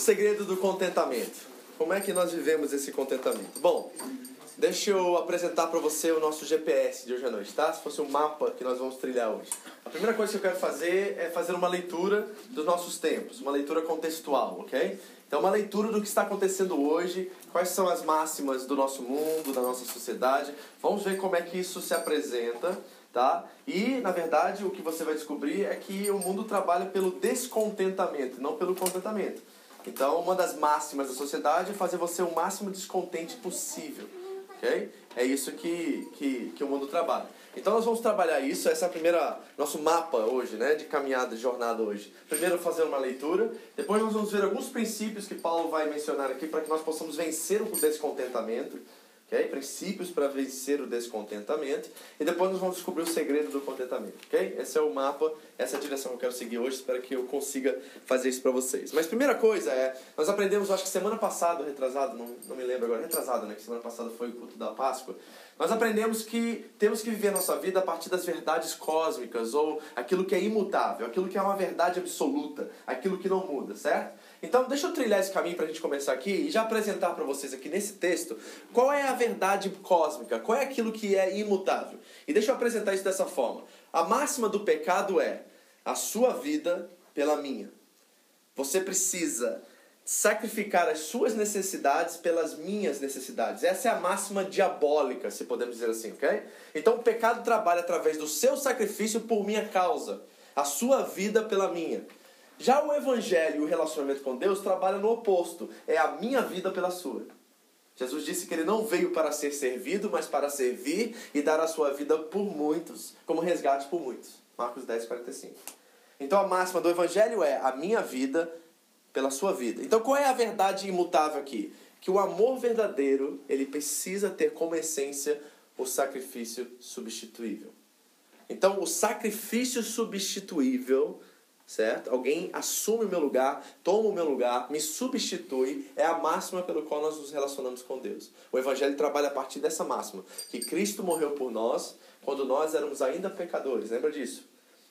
O segredo do contentamento. Como é que nós vivemos esse contentamento? Bom, deixa eu apresentar para você o nosso GPS de hoje à noite, tá? Se fosse um mapa que nós vamos trilhar hoje. A primeira coisa que eu quero fazer é fazer uma leitura dos nossos tempos, uma leitura contextual, ok? Então, uma leitura do que está acontecendo hoje, quais são as máximas do nosso mundo, da nossa sociedade. Vamos ver como é que isso se apresenta, tá? E, na verdade, o que você vai descobrir é que o mundo trabalha pelo descontentamento, não pelo contentamento. Então, uma das máximas da sociedade é fazer você o máximo descontente possível. ok? É isso que, que, que o mundo trabalha. Então, nós vamos trabalhar isso. Essa é a primeira nosso mapa hoje, né, de caminhada, de jornada hoje. Primeiro, fazer uma leitura. Depois, nós vamos ver alguns princípios que Paulo vai mencionar aqui para que nós possamos vencer o descontentamento. Okay? Princípios para vencer o descontentamento. E depois nós vamos descobrir o segredo do contentamento. Okay? Esse é o mapa, essa é a direção que eu quero seguir hoje. Espero que eu consiga fazer isso para vocês. Mas primeira coisa é, nós aprendemos, acho que semana passada, retrasado, não, não me lembro agora, retrasado, né? Que semana passada foi o culto da Páscoa. Nós aprendemos que temos que viver a nossa vida a partir das verdades cósmicas, ou aquilo que é imutável, aquilo que é uma verdade absoluta, aquilo que não muda, certo? Então, deixa eu trilhar esse caminho para a gente começar aqui e já apresentar para vocês aqui nesse texto qual é a verdade cósmica, qual é aquilo que é imutável. E deixa eu apresentar isso dessa forma. A máxima do pecado é a sua vida pela minha. Você precisa sacrificar as suas necessidades pelas minhas necessidades. Essa é a máxima diabólica, se podemos dizer assim, ok? Então o pecado trabalha através do seu sacrifício por minha causa, a sua vida pela minha. Já o evangelho e o relacionamento com Deus trabalham no oposto, é a minha vida pela sua. Jesus disse que ele não veio para ser servido, mas para servir e dar a sua vida por muitos, como resgate por muitos. Marcos 10, 45. Então a máxima do evangelho é a minha vida pela sua vida. Então qual é a verdade imutável aqui? Que o amor verdadeiro, ele precisa ter como essência o sacrifício substituível. Então o sacrifício substituível certo? Alguém assume o meu lugar, toma o meu lugar, me substitui, é a máxima pelo qual nós nos relacionamos com Deus. O Evangelho trabalha a partir dessa máxima, que Cristo morreu por nós quando nós éramos ainda pecadores, lembra disso?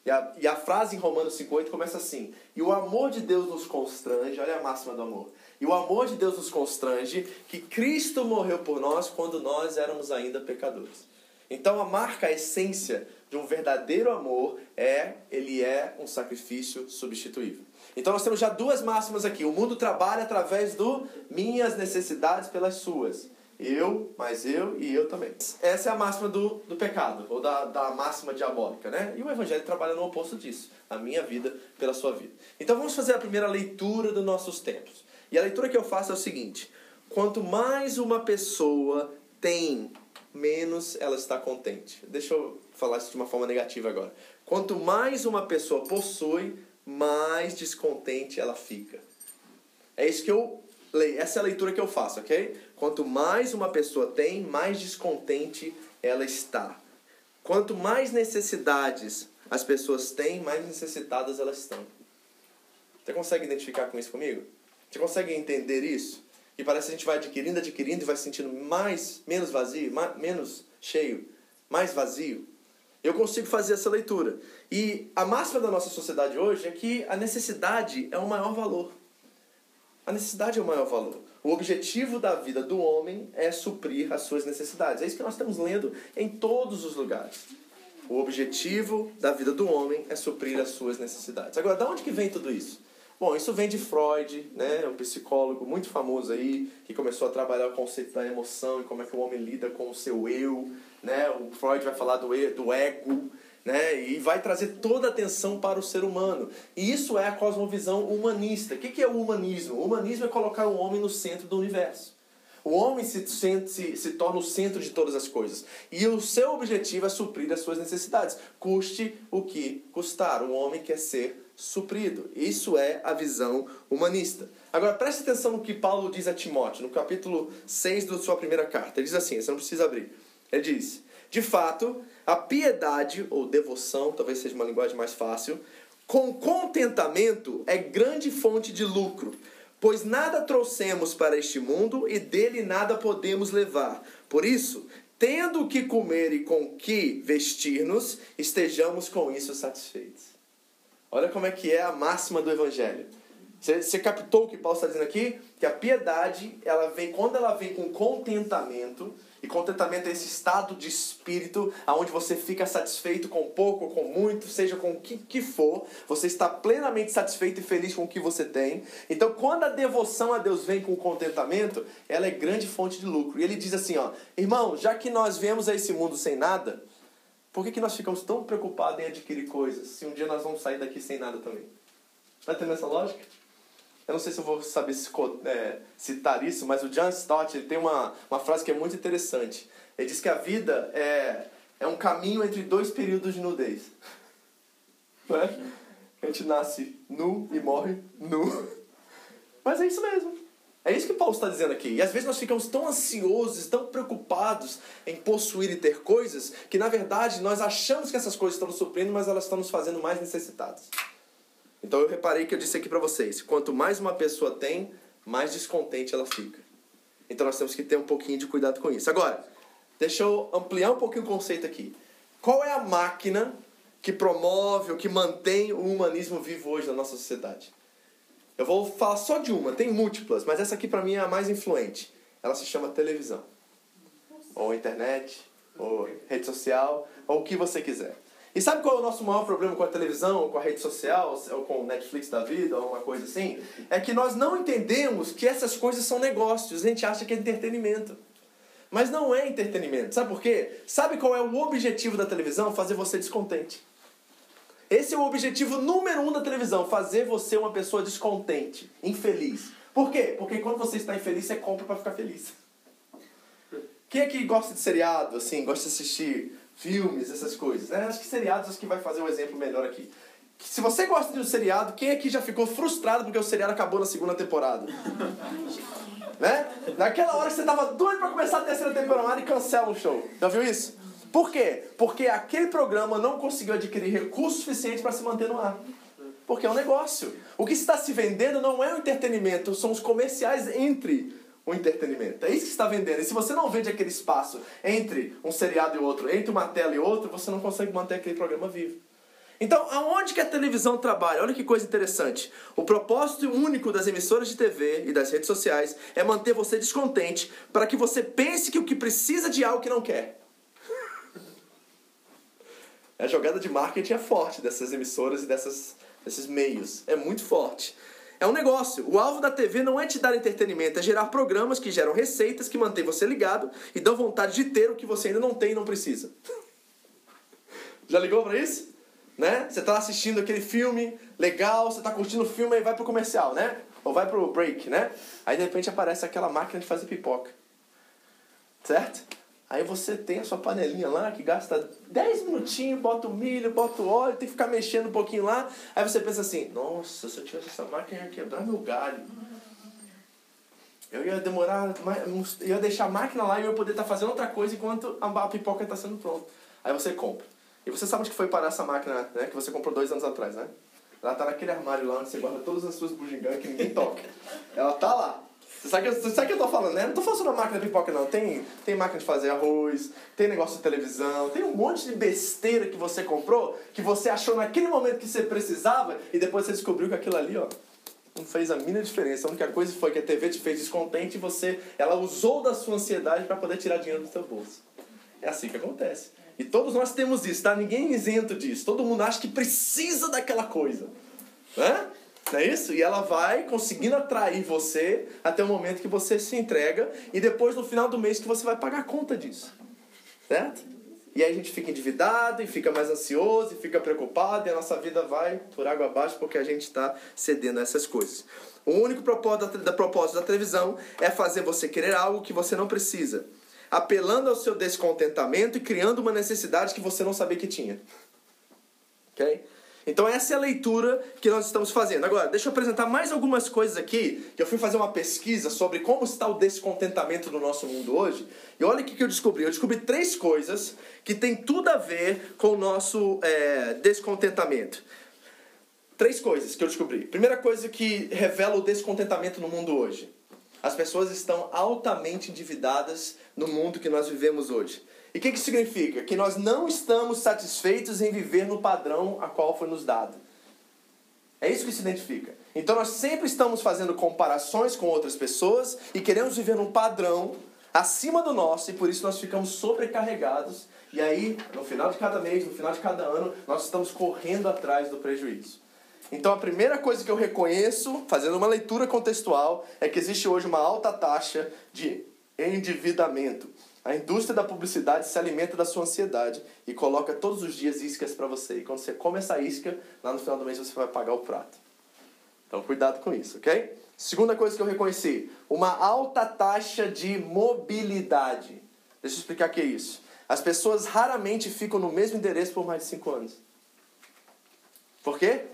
E a, e a frase em Romanos 5,8 começa assim: E o amor de Deus nos constrange, olha a máxima do amor. E o amor de Deus nos constrange que Cristo morreu por nós quando nós éramos ainda pecadores. Então a marca, a essência de um verdadeiro amor é ele é um sacrifício substituível. Então nós temos já duas máximas aqui. O mundo trabalha através do minhas necessidades pelas suas. Eu, mais eu e eu também. Essa é a máxima do, do pecado, ou da, da máxima diabólica, né? E o Evangelho trabalha no oposto disso. A minha vida pela sua vida. Então vamos fazer a primeira leitura dos nossos tempos. E a leitura que eu faço é o seguinte: quanto mais uma pessoa tem, menos ela está contente. Deixa eu falar isso de uma forma negativa agora. Quanto mais uma pessoa possui, mais descontente ela fica. É isso que eu leio, essa é a leitura que eu faço, ok? Quanto mais uma pessoa tem, mais descontente ela está. Quanto mais necessidades as pessoas têm, mais necessitadas elas estão. Você consegue identificar com isso comigo? Você consegue entender isso? E parece que a gente vai adquirindo, adquirindo e vai se sentindo mais, menos vazio, mais, menos cheio, mais vazio. Eu consigo fazer essa leitura. E a máxima da nossa sociedade hoje é que a necessidade é o maior valor. A necessidade é o maior valor. O objetivo da vida do homem é suprir as suas necessidades. É isso que nós estamos lendo em todos os lugares. O objetivo da vida do homem é suprir as suas necessidades. Agora, de onde que vem tudo isso? Bom, isso vem de Freud, né, um psicólogo muito famoso aí, que começou a trabalhar o conceito da emoção e como é que o homem lida com o seu eu, né? O Freud vai falar do, do ego, né? E vai trazer toda a atenção para o ser humano. E isso é a cosmovisão humanista. O que é o humanismo? O humanismo é colocar o homem no centro do universo. O homem se, se, se torna o centro de todas as coisas. E o seu objetivo é suprir as suas necessidades. Custe o que custar. O homem quer ser suprido. Isso é a visão humanista. Agora preste atenção no que Paulo diz a Timóteo, no capítulo 6 da sua primeira carta. Ele diz assim, você não precisa abrir. Ele diz: De fato, a piedade ou devoção, talvez seja uma linguagem mais fácil, com contentamento é grande fonte de lucro, pois nada trouxemos para este mundo e dele nada podemos levar. Por isso, tendo o que comer e com que vestir-nos, estejamos com isso satisfeitos. Olha como é que é a máxima do evangelho. Você, captou o que Paulo está dizendo aqui? Que a piedade, ela vem quando ela vem com contentamento, e contentamento é esse estado de espírito aonde você fica satisfeito com pouco ou com muito, seja com o que, que for, você está plenamente satisfeito e feliz com o que você tem. Então, quando a devoção a Deus vem com contentamento, ela é grande fonte de lucro. E ele diz assim, ó, irmão, já que nós viemos a esse mundo sem nada, por que, que nós ficamos tão preocupados em adquirir coisas, se um dia nós vamos sair daqui sem nada também? Está entendendo essa lógica? Eu não sei se eu vou saber é, citar isso, mas o John Stott ele tem uma, uma frase que é muito interessante. Ele diz que a vida é, é um caminho entre dois períodos de nudez. Não é? A gente nasce nu e morre nu. Mas é isso mesmo. É isso que Paulo está dizendo aqui. E às vezes nós ficamos tão ansiosos, tão preocupados em possuir e ter coisas, que na verdade nós achamos que essas coisas estão nos suprindo, mas elas estão nos fazendo mais necessitados. Então eu reparei que eu disse aqui para vocês, quanto mais uma pessoa tem, mais descontente ela fica. Então nós temos que ter um pouquinho de cuidado com isso. Agora, deixa eu ampliar um pouquinho o conceito aqui. Qual é a máquina que promove ou que mantém o humanismo vivo hoje na nossa sociedade? Eu vou falar só de uma, tem múltiplas, mas essa aqui para mim é a mais influente. Ela se chama televisão. Ou internet, ou rede social, ou o que você quiser. E sabe qual é o nosso maior problema com a televisão, ou com a rede social, ou com o Netflix da vida, ou uma coisa assim? É que nós não entendemos que essas coisas são negócios. A gente acha que é entretenimento. Mas não é entretenimento. Sabe por quê? Sabe qual é o objetivo da televisão? Fazer você descontente. Esse é o objetivo número um da televisão: fazer você uma pessoa descontente, infeliz. Por quê? Porque quando você está infeliz, você compra para ficar feliz. Quem é que gosta de seriado, assim, gosta de assistir filmes, essas coisas. Né? Acho que seriados acho que vai fazer um exemplo melhor aqui. Se você gosta de um seriado, quem aqui já ficou frustrado porque o seriado acabou na segunda temporada? né? Naquela hora que você tava doido para começar a terceira temporada e cancela o show. Já viu isso? Por quê? Porque aquele programa não conseguiu adquirir recursos suficientes para se manter no ar. Porque é um negócio. O que está se vendendo não é o entretenimento, são os comerciais entre o entretenimento. É isso que está vendendo. E se você não vende aquele espaço entre um seriado e outro, entre uma tela e outra, você não consegue manter aquele programa vivo. Então, aonde que a televisão trabalha? Olha que coisa interessante. O propósito único das emissoras de TV e das redes sociais é manter você descontente para que você pense que o que precisa de algo que não quer. A jogada de marketing é forte dessas emissoras e dessas, desses meios. É muito forte. É um negócio. O alvo da TV não é te dar entretenimento, é gerar programas que geram receitas que mantêm você ligado e dão vontade de ter o que você ainda não tem e não precisa. Já ligou para isso? Né? Você tá assistindo aquele filme legal, você tá curtindo o filme e vai pro comercial, né? Ou vai pro break, né? Aí de repente aparece aquela máquina de fazer pipoca. Certo? Aí você tem a sua panelinha lá que gasta 10 minutinhos, bota o milho, bota o óleo, tem que ficar mexendo um pouquinho lá. Aí você pensa assim: nossa, se eu tivesse essa máquina, ia quebrar meu galho. Eu ia demorar, ia deixar a máquina lá e eu ia poder estar tá fazendo outra coisa enquanto a pipoca está sendo pronta. Aí você compra. E você sabe onde foi parar essa máquina né, que você comprou dois anos atrás, né? Ela tá naquele armário lá onde você guarda todas as suas bugigangas que ninguém toca. Ela tá lá. Você sabe, que, sabe que eu tô falando, né? Não tô falando da máquina de pipoca, não. Tem, tem máquina de fazer arroz, tem negócio de televisão, tem um monte de besteira que você comprou, que você achou naquele momento que você precisava, e depois você descobriu que aquilo ali, ó, não fez a mínima diferença. A única coisa foi que a TV te fez descontente e você, ela usou da sua ansiedade para poder tirar dinheiro do seu bolso. É assim que acontece. E todos nós temos isso, tá? Ninguém é isento disso. Todo mundo acha que precisa daquela coisa. Né? Não é isso? E ela vai conseguindo atrair você até o momento que você se entrega e depois no final do mês que você vai pagar a conta disso. Certo? E aí a gente fica endividado e fica mais ansioso e fica preocupado e a nossa vida vai por água abaixo porque a gente está cedendo a essas coisas. O único propósito da, da, propósito da televisão é fazer você querer algo que você não precisa, apelando ao seu descontentamento e criando uma necessidade que você não sabia que tinha. Ok? Então essa é a leitura que nós estamos fazendo. Agora, deixa eu apresentar mais algumas coisas aqui, que eu fui fazer uma pesquisa sobre como está o descontentamento no nosso mundo hoje. E olha o que eu descobri. Eu descobri três coisas que têm tudo a ver com o nosso é, descontentamento. Três coisas que eu descobri. Primeira coisa que revela o descontentamento no mundo hoje. As pessoas estão altamente endividadas no mundo que nós vivemos hoje. E o que, que significa? Que nós não estamos satisfeitos em viver no padrão a qual foi nos dado. É isso que se identifica. Então nós sempre estamos fazendo comparações com outras pessoas e queremos viver num padrão acima do nosso e por isso nós ficamos sobrecarregados. E aí, no final de cada mês, no final de cada ano, nós estamos correndo atrás do prejuízo. Então a primeira coisa que eu reconheço, fazendo uma leitura contextual, é que existe hoje uma alta taxa de endividamento. A indústria da publicidade se alimenta da sua ansiedade e coloca todos os dias iscas para você. E quando você come essa isca, lá no final do mês você vai pagar o prato. Então cuidado com isso, ok? Segunda coisa que eu reconheci, uma alta taxa de mobilidade. Deixa eu explicar o que é isso. As pessoas raramente ficam no mesmo endereço por mais de cinco anos. Por quê?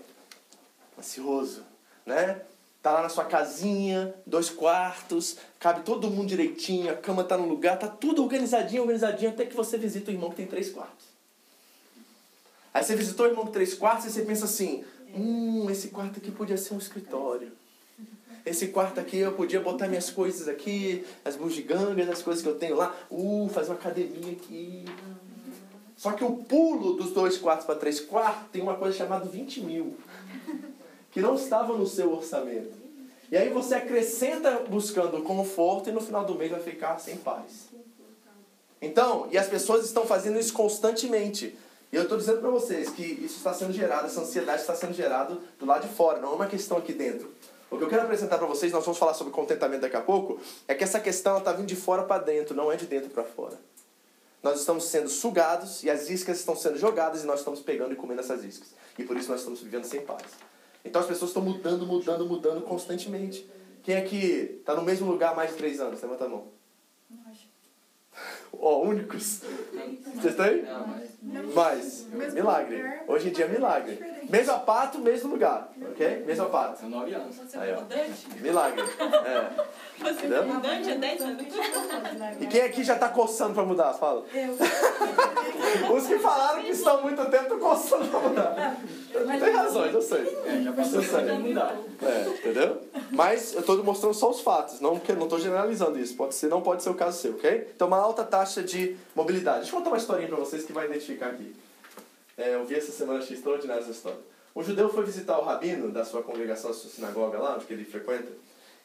Ansioso, né? Tá lá na sua casinha, dois quartos, cabe todo mundo direitinho, a cama tá no lugar, tá tudo organizadinho, organizadinho, até que você visita o irmão que tem três quartos. Aí você visitou o irmão com três quartos e você pensa assim, hum, esse quarto aqui podia ser um escritório. Esse quarto aqui eu podia botar minhas coisas aqui, as bugigangas, as coisas que eu tenho lá. Uh, fazer uma academia aqui. Só que o pulo dos dois quartos para três quartos tem uma coisa chamada 20 mil que não estava no seu orçamento. E aí você acrescenta buscando conforto e no final do mês vai ficar sem paz. Então, e as pessoas estão fazendo isso constantemente. E eu estou dizendo para vocês que isso está sendo gerado, essa ansiedade está sendo gerada do lado de fora, não é uma questão aqui dentro. O que eu quero apresentar para vocês, nós vamos falar sobre contentamento daqui a pouco, é que essa questão está vindo de fora para dentro, não é de dentro para fora. Nós estamos sendo sugados e as iscas estão sendo jogadas e nós estamos pegando e comendo essas iscas. E por isso nós estamos vivendo sem paz. Então as pessoas estão mudando, mudando, mudando constantemente. Quem é que está no mesmo lugar há mais de três anos? Levanta a mão. Ó, oh, únicos. Vocês estão aí? Mais. Milagre. Hoje em dia é milagre. Mesmo pato, mesmo lugar. Ok? Mesmo pato. São nove anos. Aí, ó. Milagre. É. Você é mudante há 10 anos. E quem aqui já está coçando para mudar? Fala. Eu. Os que falaram que estão há muito tempo estão coçando para mudar. Tem razões, eu sei. É, já passou de mudar. É, entendeu? Mas eu estou mostrando só os fatos, não não estou generalizando isso. Pode ser, não pode ser o caso seu, ok? Então, uma alta taxa de mobilidade. Deixa eu contar uma historinha para vocês que vai identificar aqui. É, eu vi essa semana, achei extraordinária essa história. Um judeu foi visitar o rabino da sua congregação, da sua sinagoga lá, onde ele frequenta.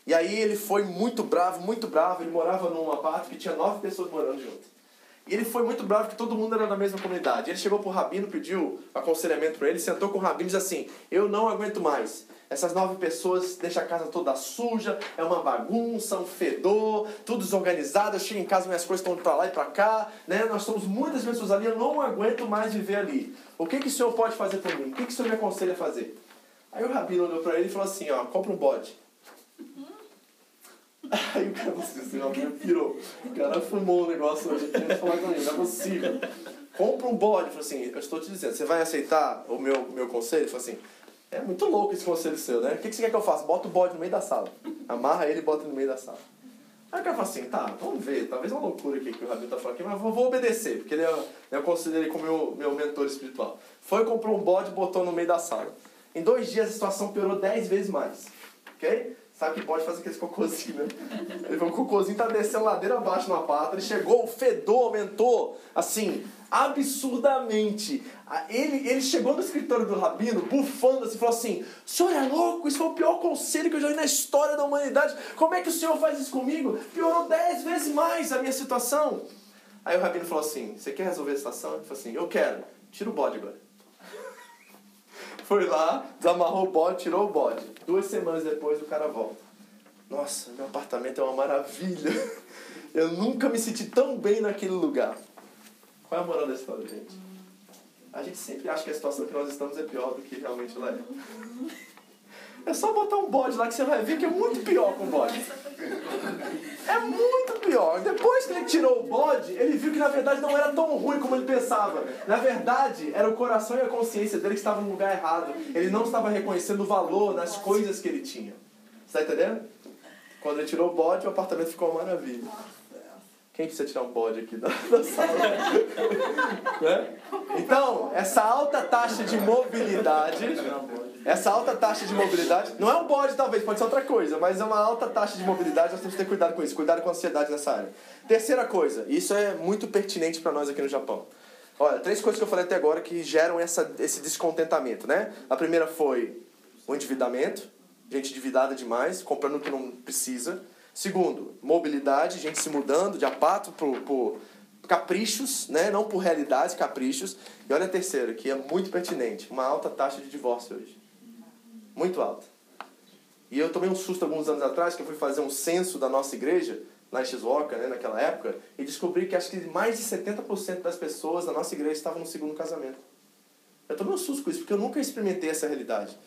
E aí ele foi muito bravo, muito bravo. Ele morava num apart que tinha nove pessoas morando junto. E ele foi muito bravo porque todo mundo era da mesma comunidade. Ele chegou pro rabino, pediu aconselhamento para ele, sentou com o rabino e disse assim: Eu não aguento mais. Essas nove pessoas deixam a casa toda suja, é uma bagunça, um fedor, tudo desorganizado. Eu chego em casa, minhas coisas estão para lá e para cá, né? Nós somos muitas pessoas ali, eu não aguento mais viver ali. O que, que o senhor pode fazer por mim? O que, que o senhor me aconselha a fazer? Aí o rabino olhou para ele e falou assim: Ó, compra um bode. Aí o cara assim, ó, pirou. O cara fumou o negócio hoje, que falar com ele, não é possível. Compra um bode. Ele falou assim, eu estou te dizendo, você vai aceitar o meu, meu conselho? Ele falou assim, é muito louco esse conselho seu, né? O que, você quer que eu faça? Bota o bode no meio da sala. Amarra ele e bota no meio da sala. Aí o cara falou assim, tá, vamos ver, talvez é uma loucura aqui que o Rabino tá falando aqui, mas vou, vou obedecer, porque ele é, eu considero ele como meu, meu mentor espiritual. Foi, comprou um bode e botou no meio da sala. Em dois dias a situação piorou dez vezes mais. Ok? Sabe que pode fazer aqueles cocôzinhos, né? Ele foi um cocôzinho, tá descendo ladeira abaixo na pata, ele chegou, o fedor aumentou, assim, absurdamente. Ele, ele chegou no escritório do Rabino, bufando assim, falou assim, o senhor é louco, isso foi o pior conselho que eu já vi na história da humanidade, como é que o senhor faz isso comigo? Piorou dez vezes mais a minha situação. Aí o Rabino falou assim, você quer resolver a situação? Ele falou assim, eu quero, tira o bode agora. Foi lá, desamarrou o bode, tirou o bode. Duas semanas depois o cara volta. Nossa, meu apartamento é uma maravilha. Eu nunca me senti tão bem naquele lugar. Qual é a moral da história, gente? A gente sempre acha que a situação que nós estamos é pior do que realmente ela é. É só botar um bode lá que você vai ver que é muito pior com o bode. É muito pior. depois que ele tirou o bode, ele viu que na verdade não era tão ruim como ele pensava. Na verdade, era o coração e a consciência dele que estavam no lugar errado. Ele não estava reconhecendo o valor nas coisas que ele tinha. Está entendendo? Quando ele tirou o bode, o apartamento ficou uma maravilha. Quem precisa tirar um bode aqui da, da sala? né? Então, essa alta taxa de mobilidade essa alta taxa de mobilidade, não é um bode talvez, pode ser outra coisa, mas é uma alta taxa de mobilidade, nós temos que ter cuidado com isso, cuidado com a ansiedade nessa área. Terceira coisa, isso é muito pertinente para nós aqui no Japão. Olha, três coisas que eu falei até agora que geram essa, esse descontentamento, né? A primeira foi o endividamento, gente endividada demais, comprando o que não precisa. Segundo, mobilidade, gente se mudando de apato por, por caprichos, né? não por realidades, caprichos. E olha a terceira, que é muito pertinente, uma alta taxa de divórcio hoje. Muito alta. E eu tomei um susto alguns anos atrás, que eu fui fazer um censo da nossa igreja, lá em né, naquela época, e descobri que acho que mais de 70% das pessoas da nossa igreja estavam no segundo casamento. Eu tomei um susto com isso, porque eu nunca experimentei essa realidade.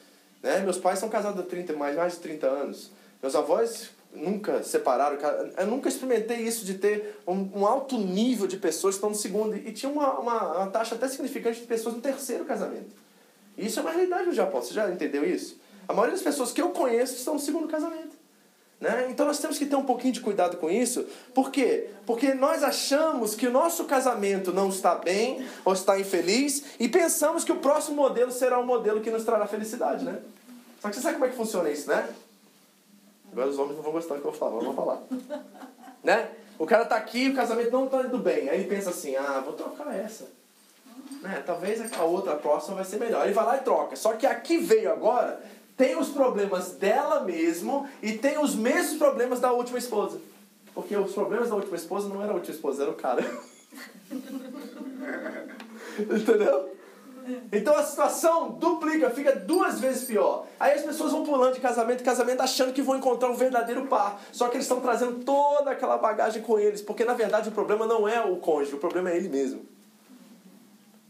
Né? Meus pais são casados há 30, mais, mais de 30 anos. Meus avós nunca separaram. Eu nunca experimentei isso de ter um, um alto nível de pessoas que estão no segundo. E tinha uma, uma, uma taxa até significante de pessoas no terceiro casamento. E isso é uma realidade no Japão. Você já entendeu isso? A maioria das pessoas que eu conheço estão no segundo casamento. Né? Então nós temos que ter um pouquinho de cuidado com isso. Por quê? Porque nós achamos que o nosso casamento não está bem ou está infeliz e pensamos que o próximo modelo será um modelo que nos trará felicidade, né? Só que você sabe como é que funciona isso, né? Agora os homens não vão gostar do que eu falo, mas vou falar. né? O cara tá aqui, o casamento não tá indo bem. Aí ele pensa assim, ah, vou trocar essa. Né? Talvez a outra, a próxima vai ser melhor. Ele vai lá e troca. Só que aqui veio agora, tem os problemas dela mesmo e tem os mesmos problemas da última esposa. Porque os problemas da última esposa não era a última esposa, era o cara. Entendeu? Então a situação duplica, fica duas vezes pior. Aí as pessoas vão pulando de casamento em casamento achando que vão encontrar um verdadeiro par. Só que eles estão trazendo toda aquela bagagem com eles. Porque na verdade o problema não é o cônjuge, o problema é ele mesmo.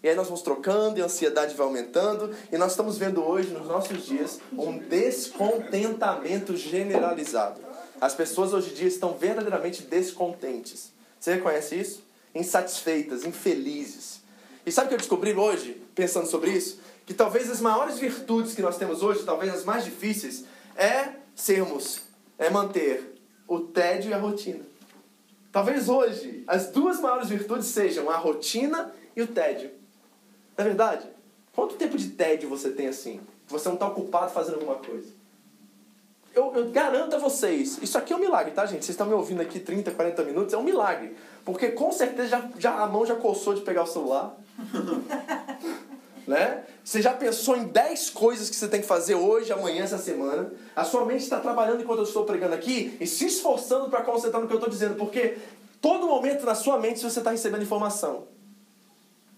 E aí nós vamos trocando e a ansiedade vai aumentando. E nós estamos vendo hoje, nos nossos dias, um descontentamento generalizado. As pessoas hoje em dia estão verdadeiramente descontentes. Você reconhece isso? Insatisfeitas, infelizes. E sabe o que eu descobri hoje, pensando sobre isso? Que talvez as maiores virtudes que nós temos hoje, talvez as mais difíceis, é sermos, é manter o tédio e a rotina. Talvez hoje as duas maiores virtudes sejam a rotina e o tédio. Não é verdade? Quanto tempo de tédio você tem assim? Você não está ocupado fazendo alguma coisa. Eu, eu, garanto a vocês, isso aqui é um milagre, tá, gente? Vocês estão me ouvindo aqui 30, 40 minutos, é um milagre. Porque com certeza já, já, a mão já coçou de pegar o celular. né? Você já pensou em 10 coisas que você tem que fazer hoje, amanhã, essa semana. A sua mente está trabalhando enquanto eu estou pregando aqui e se esforçando para concentrar no que eu estou dizendo. Porque todo momento na sua mente você está recebendo informação.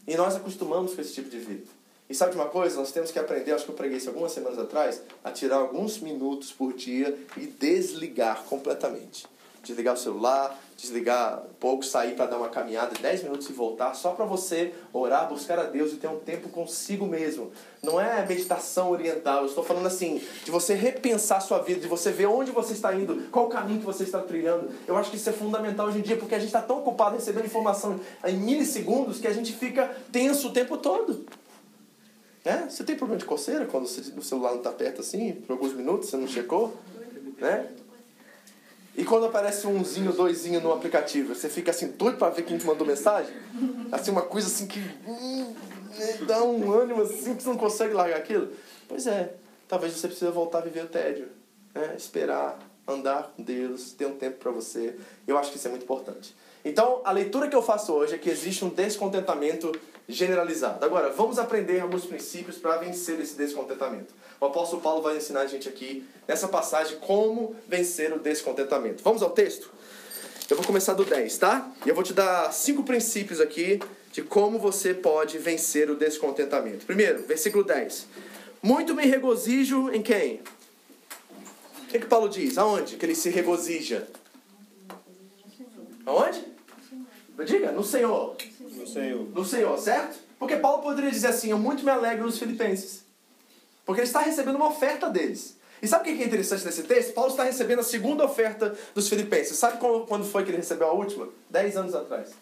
E nós acostumamos com esse tipo de vida. E sabe de uma coisa? Nós temos que aprender, acho que eu preguei isso algumas semanas atrás, a tirar alguns minutos por dia e desligar completamente. Desligar o celular, desligar um pouco, sair para dar uma caminhada, 10 minutos e voltar, só para você orar, buscar a Deus e ter um tempo consigo mesmo. Não é meditação oriental, eu estou falando assim, de você repensar sua vida, de você ver onde você está indo, qual o caminho que você está trilhando. Eu acho que isso é fundamental hoje em dia, porque a gente está tão ocupado recebendo informação em milissegundos que a gente fica tenso o tempo todo. Né? Você tem problema de coceira quando o celular não está perto assim, por alguns minutos, você não checou? Né? E quando aparece um umzinho, doisinho no aplicativo, você fica assim doido para ver quem te mandou mensagem? Assim, uma coisa assim que hum, dá um ânimo assim que você não consegue largar aquilo? Pois é, talvez você precise voltar a viver o tédio. Né? Esperar, andar com Deus, ter um tempo para você. Eu acho que isso é muito importante. Então, a leitura que eu faço hoje é que existe um descontentamento generalizado. Agora, vamos aprender alguns princípios para vencer esse descontentamento. O apóstolo Paulo vai ensinar a gente aqui, nessa passagem, como vencer o descontentamento. Vamos ao texto? Eu vou começar do 10, tá? E eu vou te dar cinco princípios aqui de como você pode vencer o descontentamento. Primeiro, versículo 10. Muito me regozijo em quem? O que, que Paulo diz? Aonde que ele se regozija? Aonde? Diga, no Senhor. No Senhor. No Senhor, certo? Porque Paulo poderia dizer assim: Eu muito me alegro nos Filipenses. Porque ele está recebendo uma oferta deles. E sabe o que é interessante nesse texto? Paulo está recebendo a segunda oferta dos filipenses. Sabe quando foi que ele recebeu a última? Dez anos atrás.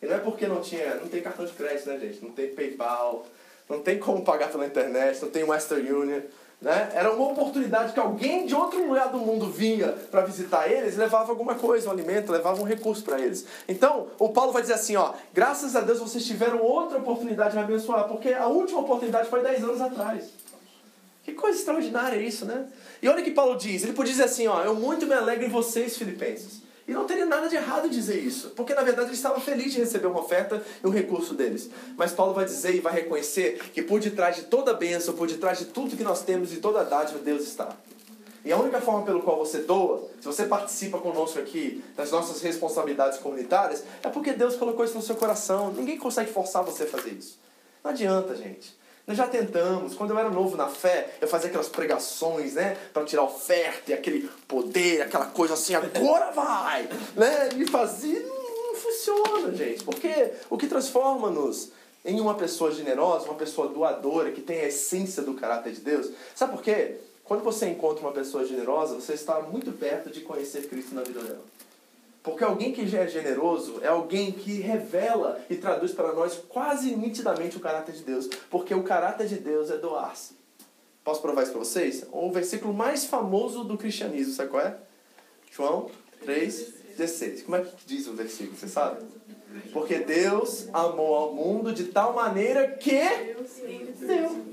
E não é porque não tinha, não tem cartão de crédito, né, gente? Não tem PayPal, não tem como pagar pela internet, não tem Western Union. Né? Era uma oportunidade que alguém de outro lugar do mundo vinha para visitar eles, levava alguma coisa, um alimento, levava um recurso para eles. Então, o Paulo vai dizer assim, ó, graças a Deus vocês tiveram outra oportunidade de abençoar, porque a última oportunidade foi 10 anos atrás. Que coisa extraordinária isso, né? E olha o que Paulo diz, ele podia dizer assim, ó, eu muito me alegro em vocês, filipenses. E não teria nada de errado em dizer isso, porque na verdade ele estava feliz de receber uma oferta e um recurso deles. Mas Paulo vai dizer e vai reconhecer que por detrás de toda bênção, por detrás de tudo que nós temos e toda dádiva, Deus está. E a única forma pelo qual você doa, se você participa conosco aqui das nossas responsabilidades comunitárias, é porque Deus colocou isso no seu coração. Ninguém consegue forçar você a fazer isso. Não adianta, gente. Nós já tentamos. Quando eu era novo na fé, eu fazia aquelas pregações, né? Para tirar oferta e aquele poder, aquela coisa assim, agora vai! Né? E fazia. Não, não funciona, gente. Porque o que transforma-nos em uma pessoa generosa, uma pessoa doadora, que tem a essência do caráter de Deus. Sabe por quê? Quando você encontra uma pessoa generosa, você está muito perto de conhecer Cristo na vida dela. Porque alguém que já é generoso é alguém que revela e traduz para nós quase nitidamente o caráter de Deus. Porque o caráter de Deus é doar-se. Posso provar isso para vocês? O versículo mais famoso do cristianismo, sabe qual é? João 3,16. Como é que diz o versículo? Você sabe? Porque Deus amou ao mundo de tal maneira que deu.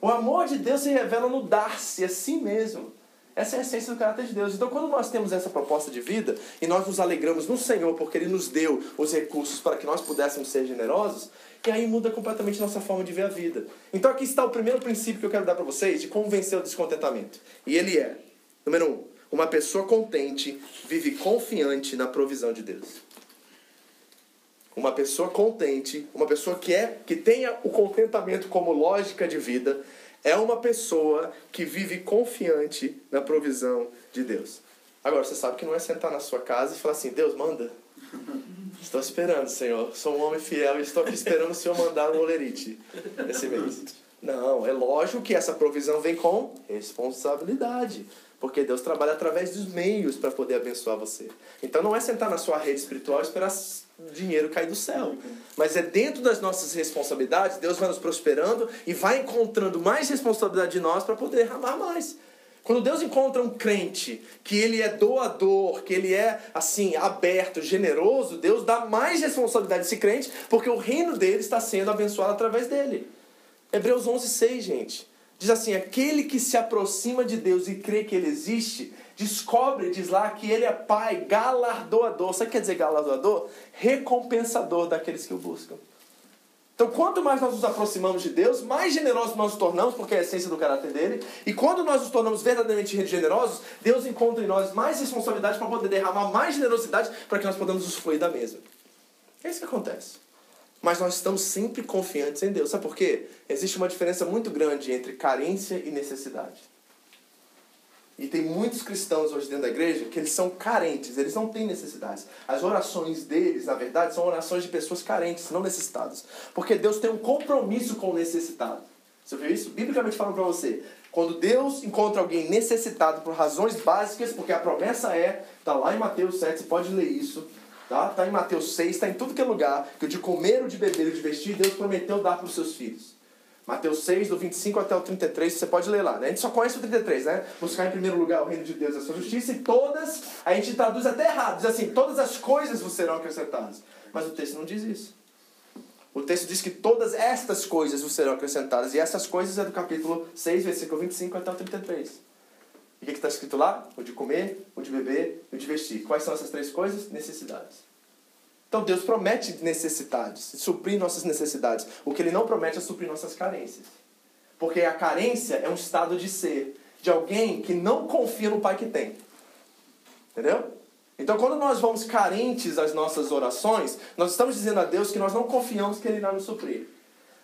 O amor de Deus se revela no dar-se a si mesmo. Essa é a essência do caráter de Deus. Então, quando nós temos essa proposta de vida e nós nos alegramos no Senhor porque Ele nos deu os recursos para que nós pudéssemos ser generosos, e aí muda completamente nossa forma de ver a vida. Então, aqui está o primeiro princípio que eu quero dar para vocês de como vencer o descontentamento. E ele é: número um, uma pessoa contente vive confiante na provisão de Deus. Uma pessoa contente, uma pessoa que é que tenha o contentamento como lógica de vida, é uma pessoa que vive confiante na provisão de Deus. Agora, você sabe que não é sentar na sua casa e falar assim: Deus, manda. Estou esperando, Senhor. Sou um homem fiel e estou aqui esperando o Senhor mandar um olerite esse mês. Não, é lógico que essa provisão vem com responsabilidade. Porque Deus trabalha através dos meios para poder abençoar você. Então não é sentar na sua rede espiritual e esperar dinheiro cair do céu. Mas é dentro das nossas responsabilidades, Deus vai nos prosperando e vai encontrando mais responsabilidade de nós para poder derramar mais. Quando Deus encontra um crente que ele é doador, que ele é assim, aberto, generoso, Deus dá mais responsabilidade a esse crente, porque o reino dele está sendo abençoado através dele. Hebreus 11:6, gente. Diz assim: aquele que se aproxima de Deus e crê que ele existe, descobre, diz lá, que ele é pai galardoador. Sabe o que quer dizer galardoador? Recompensador daqueles que o buscam. Então, quanto mais nós nos aproximamos de Deus, mais generosos nós nos tornamos, porque é a essência do caráter dele. E quando nós nos tornamos verdadeiramente generosos, Deus encontra em nós mais responsabilidade para poder derramar mais generosidade para que nós podamos usufruir da mesma. É isso que acontece. Mas nós estamos sempre confiantes em Deus. Sabe por quê? Existe uma diferença muito grande entre carência e necessidade. E tem muitos cristãos hoje dentro da igreja que eles são carentes, eles não têm necessidades. As orações deles, na verdade, são orações de pessoas carentes, não necessitadas. Porque Deus tem um compromisso com o necessitado. Você viu isso? Biblicamente falando para você. Quando Deus encontra alguém necessitado por razões básicas, porque a promessa é, está lá em Mateus 7, você pode ler isso, tá? Está em Mateus 6, está em tudo que é lugar, que o de comer, o de beber, o de vestir, Deus prometeu dar para os seus filhos. Mateus 6, do 25 até o 33, você pode ler lá. Né? A gente só conhece o 33, né? Buscar em primeiro lugar o reino de Deus e a sua justiça, e todas, a gente traduz até errado, diz assim, todas as coisas vos serão acrescentadas. Mas o texto não diz isso. O texto diz que todas estas coisas vos serão acrescentadas, e essas coisas é do capítulo 6, versículo 25 até o 33. E o que está escrito lá? O de comer, o de beber e o de vestir. Quais são essas três coisas? Necessidades. Então Deus promete necessidades, suprir nossas necessidades. O que Ele não promete é suprir nossas carências. Porque a carência é um estado de ser, de alguém que não confia no Pai que tem. Entendeu? Então, quando nós vamos carentes às nossas orações, nós estamos dizendo a Deus que nós não confiamos que Ele irá nos suprir.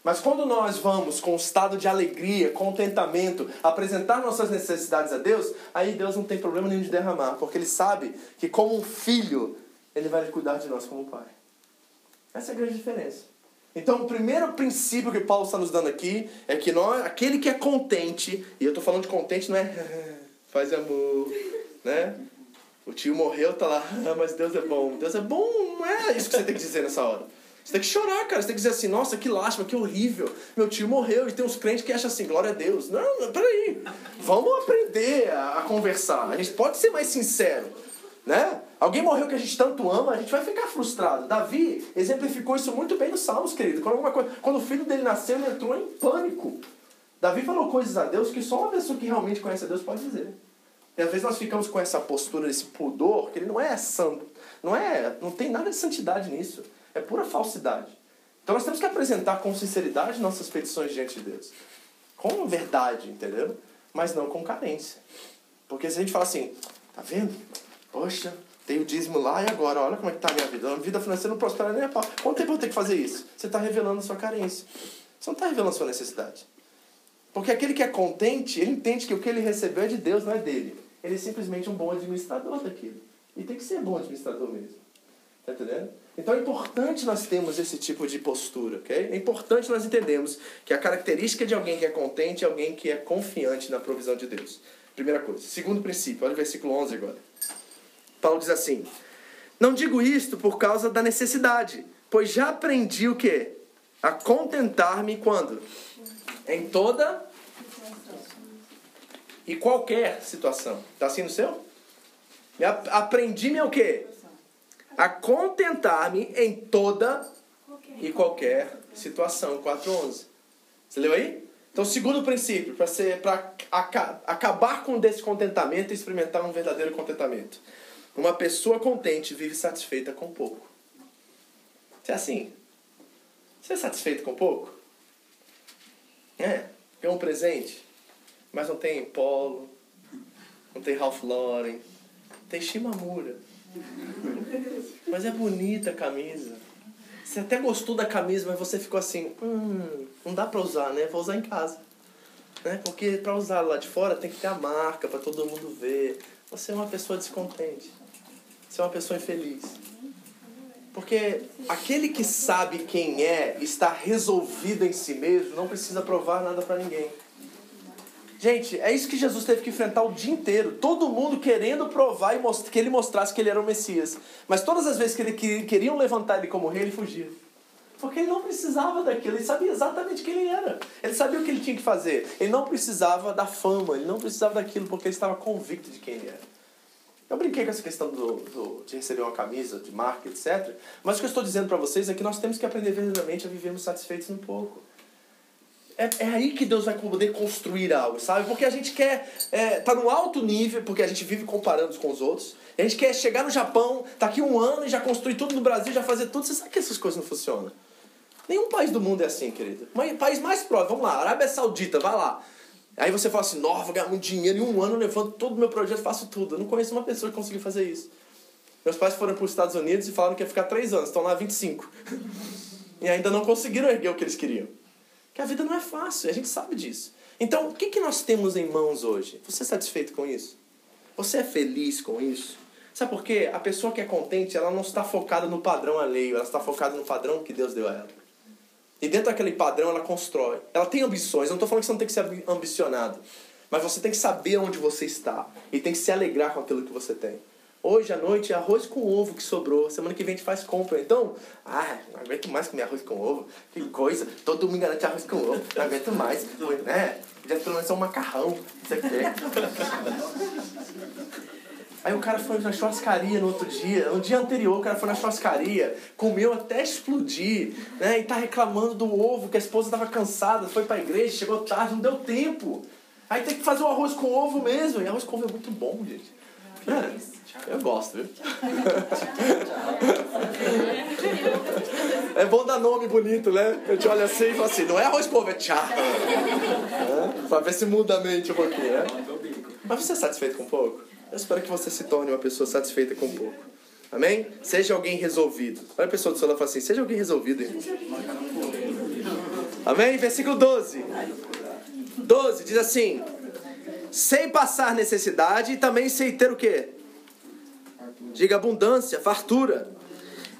Mas quando nós vamos com um estado de alegria, contentamento, apresentar nossas necessidades a Deus, aí Deus não tem problema nenhum de derramar, porque Ele sabe que, como um filho, ele vai cuidar de nós como Pai. Essa é a grande diferença. Então, o primeiro princípio que Paulo está nos dando aqui é que nós, aquele que é contente, e eu estou falando de contente, não é faz amor, né? O tio morreu, tá lá, ah, mas Deus é bom. Deus é bom, não é isso que você tem que dizer nessa hora. Você tem que chorar, cara. Você tem que dizer assim, nossa, que lástima, que horrível. Meu tio morreu. E tem uns crentes que acham assim, glória a Deus. Não, peraí. Vamos aprender a, a conversar. A gente pode ser mais sincero. Né? Alguém morreu que a gente tanto ama, a gente vai ficar frustrado. Davi exemplificou isso muito bem nos Salmos, querido. Quando, coisa, quando o filho dele nasceu, ele entrou em pânico. Davi falou coisas a Deus que só uma pessoa que realmente conhece a Deus pode dizer. E às vezes nós ficamos com essa postura, esse pudor, que ele não é santo. Não é, não tem nada de santidade nisso. É pura falsidade. Então nós temos que apresentar com sinceridade nossas petições diante de Deus. Com verdade, entendeu? Mas não com carência. Porque se a gente fala assim, tá vendo? Poxa, tem o dízimo lá e agora, olha como é que tá a minha vida. A vida financeira não prospera nem a pau. Quanto tempo eu tenho que fazer isso? Você está revelando sua carência. Você não está revelando sua necessidade. Porque aquele que é contente, ele entende que o que ele recebeu é de Deus, não é dele. Ele é simplesmente um bom administrador daquilo. E tem que ser bom administrador mesmo. Tá entendendo? Então é importante nós termos esse tipo de postura, ok? É importante nós entendermos que a característica de alguém que é contente é alguém que é confiante na provisão de Deus. Primeira coisa. Segundo princípio, olha o versículo 11 agora. Paulo diz assim: Não digo isto por causa da necessidade, pois já aprendi o quê? A contentar-me quando? Em toda e qualquer situação. Está assim no seu? Aprendi-me o quê? A contentar-me em toda e qualquer situação. 4.11. Você leu aí? Então, segundo princípio, para acabar com o descontentamento e experimentar um verdadeiro contentamento. Uma pessoa contente vive satisfeita com pouco. Você é assim? Você é satisfeito com pouco? É. Ganhou um presente, mas não tem Polo, não tem Ralph Lauren, tem Shimamura. Mas é bonita a camisa. Você até gostou da camisa, mas você ficou assim, hum, não dá pra usar, né? Vou usar em casa. Né? Porque pra usar lá de fora tem que ter a marca para todo mundo ver. Você é uma pessoa descontente. É uma pessoa infeliz. Porque aquele que sabe quem é, está resolvido em si mesmo, não precisa provar nada para ninguém. Gente, é isso que Jesus teve que enfrentar o dia inteiro. Todo mundo querendo provar e que ele mostrasse que ele era o Messias. Mas todas as vezes que ele queriam levantar ele como rei, ele fugia. Porque ele não precisava daquilo, ele sabia exatamente quem ele era. Ele sabia o que ele tinha que fazer. Ele não precisava da fama, ele não precisava daquilo, porque ele estava convicto de quem ele era. Eu brinquei com essa questão do, do, de receber uma camisa, de marca, etc. Mas o que eu estou dizendo para vocês é que nós temos que aprender verdadeiramente a vivermos satisfeitos um pouco. É, é aí que Deus vai poder construir algo, sabe? Porque a gente quer é, tá no alto nível, porque a gente vive comparando com os outros. a gente quer chegar no Japão, tá aqui um ano e já construir tudo no Brasil, já fazer tudo. Você sabe que essas coisas não funcionam. Nenhum país do mundo é assim, querido. O país mais próximo, vamos lá, Arábia Saudita, vai lá. Aí você fala assim, nossa, vou ganhar muito dinheiro em um ano, levanto todo o meu projeto, faço tudo. Eu não conheço uma pessoa que conseguiu fazer isso. Meus pais foram para os Estados Unidos e falaram que ia ficar três anos, estão lá 25. e ainda não conseguiram erguer o que eles queriam. Que a vida não é fácil, a gente sabe disso. Então, o que, que nós temos em mãos hoje? Você é satisfeito com isso? Você é feliz com isso? Sabe por quê? A pessoa que é contente, ela não está focada no padrão alheio, ela está focada no padrão que Deus deu a ela. E dentro daquele padrão ela constrói. Ela tem ambições. Não estou falando que você não tem que ser ambicionado. Mas você tem que saber onde você está. E tem que se alegrar com aquilo que você tem. Hoje à noite é arroz com ovo que sobrou. Semana que vem a gente faz compra. Então, ah, não aguento mais comer arroz com ovo. Que coisa. Todo domingo garante arroz com ovo. Não aguento mais. Né? Já pelo menos é um macarrão. Isso aqui. Aí o cara foi na churrascaria no outro dia, no dia anterior o cara foi na churrascaria, comeu até explodir, né? E tá reclamando do ovo, que a esposa estava cansada, foi pra igreja, chegou tarde, não deu tempo. Aí tem que fazer o arroz com ovo mesmo. E arroz com ovo é muito bom, gente. É, eu gosto, viu? É bom dar nome bonito, né? Eu te olho assim e falo assim, não é arroz com ovo, é tchá. É? Pra ver se muda a mente um pouquinho, né? Mas você é satisfeito com pouco? Eu espero que você se torne uma pessoa satisfeita com pouco. Amém? Seja alguém resolvido. Olha a pessoa do seu lado e fala assim: seja alguém resolvido, irmão. Amém? Versículo 12. 12 diz assim: Sem passar necessidade e também sem ter o quê? Diga abundância, fartura.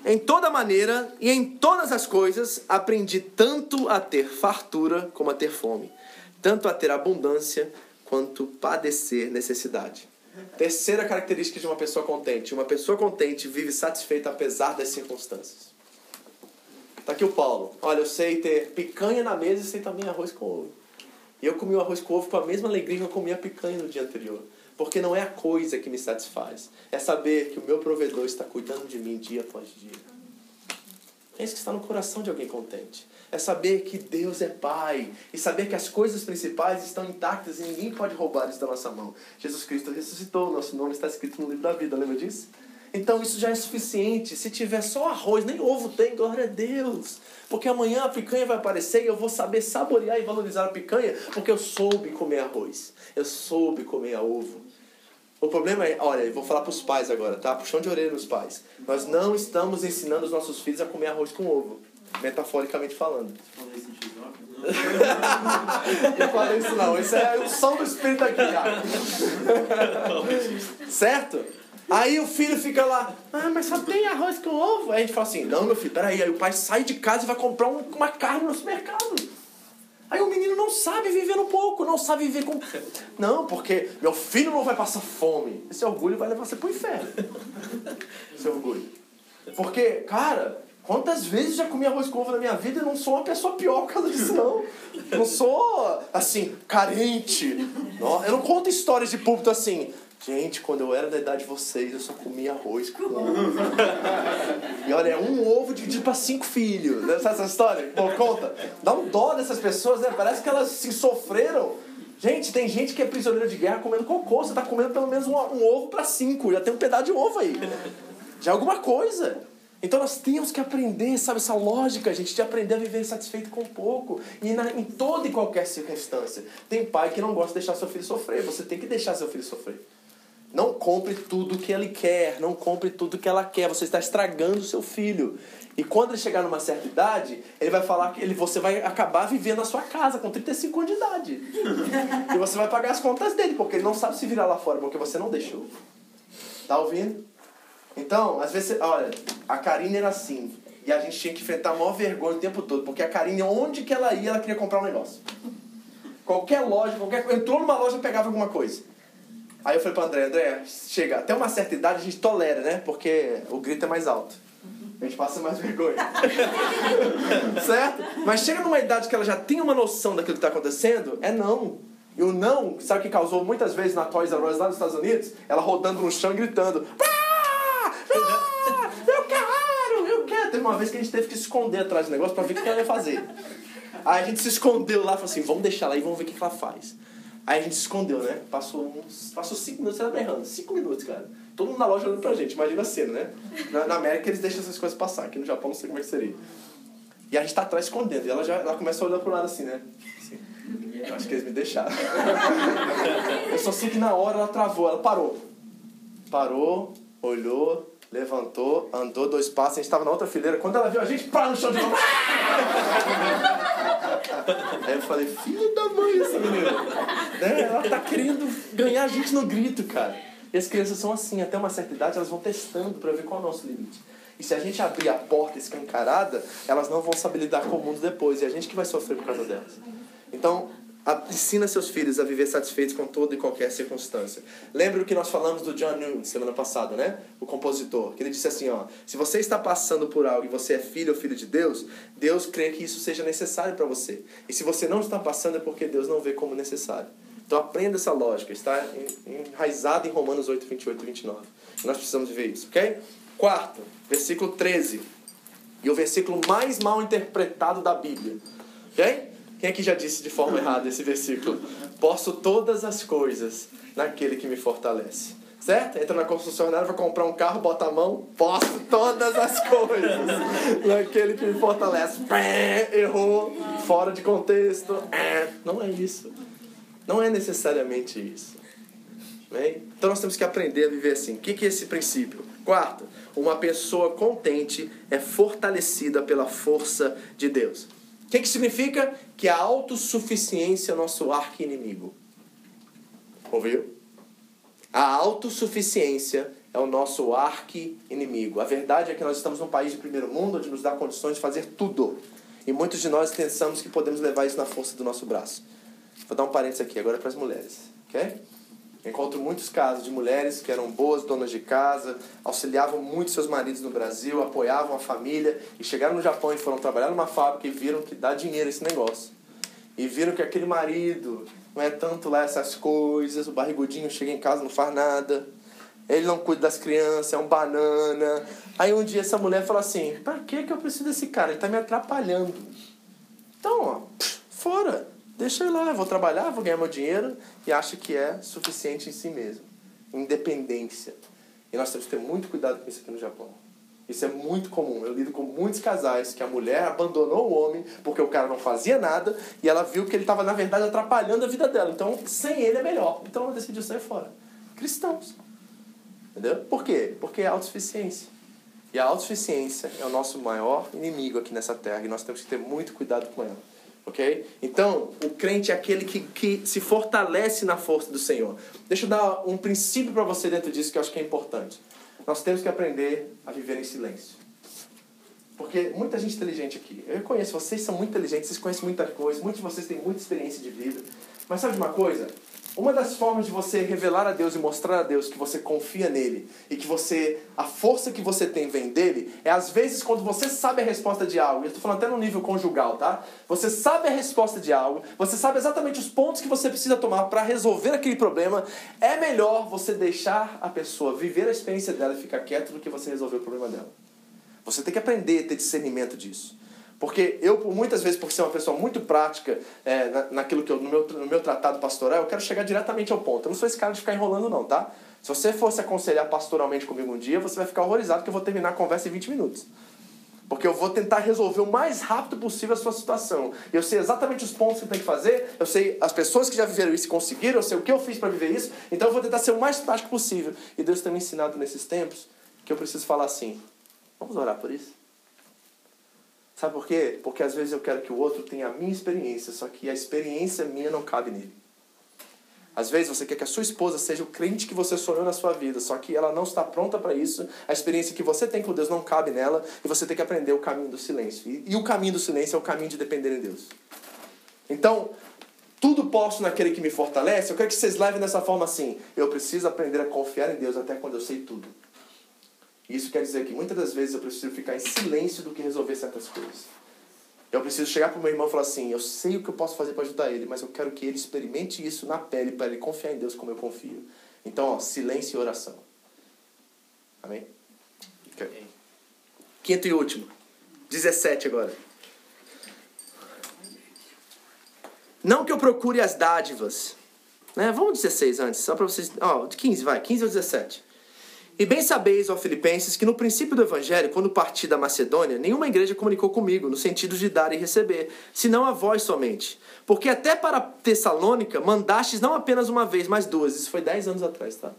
Em toda maneira e em todas as coisas aprendi tanto a ter fartura como a ter fome, tanto a ter abundância quanto padecer necessidade. Terceira característica de uma pessoa contente: uma pessoa contente vive satisfeita apesar das circunstâncias. Tá aqui o Paulo. Olha, eu sei ter picanha na mesa e sei também arroz com ovo. E eu comi o arroz com ovo com a mesma alegria que eu comi a picanha no dia anterior. Porque não é a coisa que me satisfaz. É saber que o meu provedor está cuidando de mim dia após dia. É isso que está no coração de alguém contente. É saber que Deus é Pai. E saber que as coisas principais estão intactas e ninguém pode roubar isso da nossa mão. Jesus Cristo ressuscitou. Nosso nome está escrito no livro da vida. Lembra disso? Então isso já é suficiente. Se tiver só arroz, nem ovo tem, glória a Deus. Porque amanhã a picanha vai aparecer e eu vou saber saborear e valorizar a picanha, porque eu soube comer arroz. Eu soube comer ovo. O problema é, olha, eu vou falar para os pais agora, tá? Puxão de orelha nos pais. Nós não estamos ensinando os nossos filhos a comer arroz com ovo, metaforicamente falando. não falei isso não, isso é o som do espírito aqui. certo? Aí o filho fica lá, ah, mas só tem arroz com ovo. Aí a gente fala assim, não, meu filho, peraí. Aí o pai sai de casa e vai comprar uma carne no supermercado. Aí o menino não sabe viver no pouco, não sabe viver com. Não, porque meu filho não vai passar fome. Esse orgulho vai levar você pro inferno. Esse orgulho. Porque, cara, quantas vezes já comi arroz com ovo na minha vida e não sou uma pessoa pior por causa disso, não. Não sou, assim, carente. Não, eu não conto histórias de púlpito assim. Gente, quando eu era da idade de vocês, eu só comia arroz com ovo. e olha, é um ovo dividido para cinco filhos. Né? Sabe essa história? Pô, conta. Dá um dó dessas pessoas, né? Parece que elas se sofreram. Gente, tem gente que é prisioneiro de guerra comendo cocô. Você tá comendo pelo menos um, um ovo para cinco. Já tem um pedaço de ovo aí. Já é alguma coisa. Então nós temos que aprender, sabe, essa lógica, gente, de aprender a viver satisfeito com pouco. E na, em toda e qualquer circunstância. Tem pai que não gosta de deixar seu filho sofrer. Você tem que deixar seu filho sofrer. Não compre tudo que ele quer, não compre tudo que ela quer. Você está estragando o seu filho. E quando ele chegar numa certa idade, ele vai falar que ele, você vai acabar vivendo na sua casa com 35 anos de idade. e você vai pagar as contas dele, porque ele não sabe se virar lá fora, porque você não deixou. Tá ouvindo? Então, às vezes, olha, a Karine era assim. E a gente tinha que enfrentar a maior vergonha o tempo todo, porque a Karine, onde que ela ia, ela queria comprar um negócio. Qualquer loja, qualquer entrou numa loja pegava alguma coisa. Aí eu falei pra André, André, chega, até uma certa idade a gente tolera, né? Porque o grito é mais alto. A gente passa mais vergonha. certo? Mas chega numa idade que ela já tem uma noção daquilo que está acontecendo, é não. E o não, sabe o que causou muitas vezes na Toys R Us lá nos Estados Unidos? Ela rodando no chão gritando: ah, Eu quero, eu quero. Teve uma vez que a gente teve que esconder atrás do negócio para ver o que ela ia fazer. Aí a gente se escondeu lá falou assim: Vamos deixar lá e vamos ver o que ela faz. Aí a gente se escondeu, né? Passou uns. Passou cinco minutos, ela berrando. Cinco minutos, cara. Todo mundo na loja olhando pra gente, imagina a cena, né? Na, na, América eles deixam essas coisas passar, aqui no Japão não sei como é que seria. E a gente tá atrás escondendo, e ela já ela começa a olhar pro lado assim, né? Assim. Eu acho que eles me deixaram. Eu só sei que na hora ela travou, ela parou. Parou, olhou, levantou, andou dois passos, a gente tava na outra fileira. Quando ela viu a gente, pá no chão de novo. Aí eu falei, filho da mãe essa menina. Né? Ela tá querendo ganhar a gente no grito, cara. E as crianças são assim, até uma certa idade elas vão testando para ver qual é o nosso limite. E se a gente abrir a porta escancarada, elas não vão saber lidar com o mundo depois. E é a gente que vai sofrer por causa delas. Então, ensina seus filhos a viver satisfeitos com toda e qualquer circunstância. Lembra o que nós falamos do John Newton semana passada, né? O compositor, que ele disse assim, ó, se você está passando por algo e você é filho ou filho de Deus, Deus crê que isso seja necessário para você. E se você não está passando é porque Deus não vê como necessário. Então aprenda essa lógica, está enraizada em Romanos 8, 28 e 29. Nós precisamos ver isso, ok? Quarto, versículo 13. E o versículo mais mal interpretado da Bíblia. Ok? Quem aqui já disse de forma errada esse versículo? Posso todas as coisas naquele que me fortalece. Certo? Entra na concessionária, vai comprar um carro, bota a mão, posso todas as coisas naquele que me fortalece. Errou, fora de contexto. Não é isso. Não é necessariamente isso. Bem? Então nós temos que aprender a viver assim. O que é esse princípio? Quarto, uma pessoa contente é fortalecida pela força de Deus. O que, que significa? Que a autossuficiência é nosso arco-inimigo. Ouviu? A autossuficiência é o nosso arqui-inimigo. A verdade é que nós estamos num país de primeiro mundo onde nos dá condições de fazer tudo. E muitos de nós pensamos que podemos levar isso na força do nosso braço. Vou dar um parênteses aqui, agora é para as mulheres, ok? Encontro muitos casos de mulheres que eram boas donas de casa, auxiliavam muito seus maridos no Brasil, apoiavam a família e chegaram no Japão e foram trabalhar numa fábrica e viram que dá dinheiro esse negócio. E viram que aquele marido não é tanto lá essas coisas, o barrigudinho chega em casa não faz nada, ele não cuida das crianças, é um banana. Aí um dia essa mulher fala assim: pra que, que eu preciso desse cara? Ele tá me atrapalhando. Então, ó, fora. Deixa ele lá, eu vou trabalhar, vou ganhar meu dinheiro e acha que é suficiente em si mesmo. Independência. E nós temos que ter muito cuidado com isso aqui no Japão. Isso é muito comum. Eu lido com muitos casais que a mulher abandonou o homem porque o cara não fazia nada e ela viu que ele estava, na verdade, atrapalhando a vida dela. Então, sem ele é melhor. Então, ela decidiu sair fora. Cristãos. Entendeu? Por quê? Porque é autossuficiência. E a autossuficiência é o nosso maior inimigo aqui nessa terra e nós temos que ter muito cuidado com ela. Ok? Então, o crente é aquele que, que se fortalece na força do Senhor. Deixa eu dar um princípio para você dentro disso que eu acho que é importante. Nós temos que aprender a viver em silêncio. Porque muita gente inteligente aqui. Eu conheço, vocês são muito inteligentes, vocês conhecem muita coisa, muitos de vocês têm muita experiência de vida. Mas sabe de uma coisa? Uma das formas de você revelar a Deus e mostrar a Deus que você confia nele e que você a força que você tem vem dele é às vezes quando você sabe a resposta de algo. Eu estou falando até no nível conjugal, tá? Você sabe a resposta de algo, você sabe exatamente os pontos que você precisa tomar para resolver aquele problema. É melhor você deixar a pessoa viver a experiência dela e ficar quieto do que você resolver o problema dela. Você tem que aprender a ter discernimento disso. Porque eu, muitas vezes, por ser uma pessoa muito prática é, naquilo que eu, no, meu, no meu tratado pastoral, eu quero chegar diretamente ao ponto. Eu não sou esse cara de ficar enrolando, não, tá? Se você fosse aconselhar pastoralmente comigo um dia, você vai ficar horrorizado que eu vou terminar a conversa em 20 minutos. Porque eu vou tentar resolver o mais rápido possível a sua situação. Eu sei exatamente os pontos que tem que fazer, eu sei as pessoas que já viveram isso e conseguiram, eu sei o que eu fiz para viver isso, então eu vou tentar ser o mais prático possível. E Deus tem me ensinado nesses tempos que eu preciso falar assim: vamos orar por isso? Sabe por quê? Porque às vezes eu quero que o outro tenha a minha experiência, só que a experiência minha não cabe nele. Às vezes você quer que a sua esposa seja o crente que você sonhou na sua vida, só que ela não está pronta para isso. A experiência que você tem com Deus não cabe nela e você tem que aprender o caminho do silêncio. E, e o caminho do silêncio é o caminho de depender em Deus. Então, tudo posso naquele que me fortalece. Eu quero que vocês levem dessa forma assim. Eu preciso aprender a confiar em Deus até quando eu sei tudo. Isso quer dizer que muitas das vezes eu preciso ficar em silêncio do que resolver certas coisas. Eu preciso chegar para o meu irmão e falar assim: eu sei o que eu posso fazer para ajudar ele, mas eu quero que ele experimente isso na pele para ele confiar em Deus como eu confio. Então, ó, silêncio e oração. Amém? Okay. Quinto e último. 17 agora. Não que eu procure as dádivas. Né? Vamos 16 antes, só para vocês. Ó, 15, vai, 15 ou 17. E bem sabeis, ó Filipenses, que no princípio do Evangelho, quando parti da Macedônia, nenhuma igreja comunicou comigo, no sentido de dar e receber, senão a vós somente. Porque até para Tessalônica mandastes não apenas uma vez, mas duas. Isso foi dez anos atrás, tá?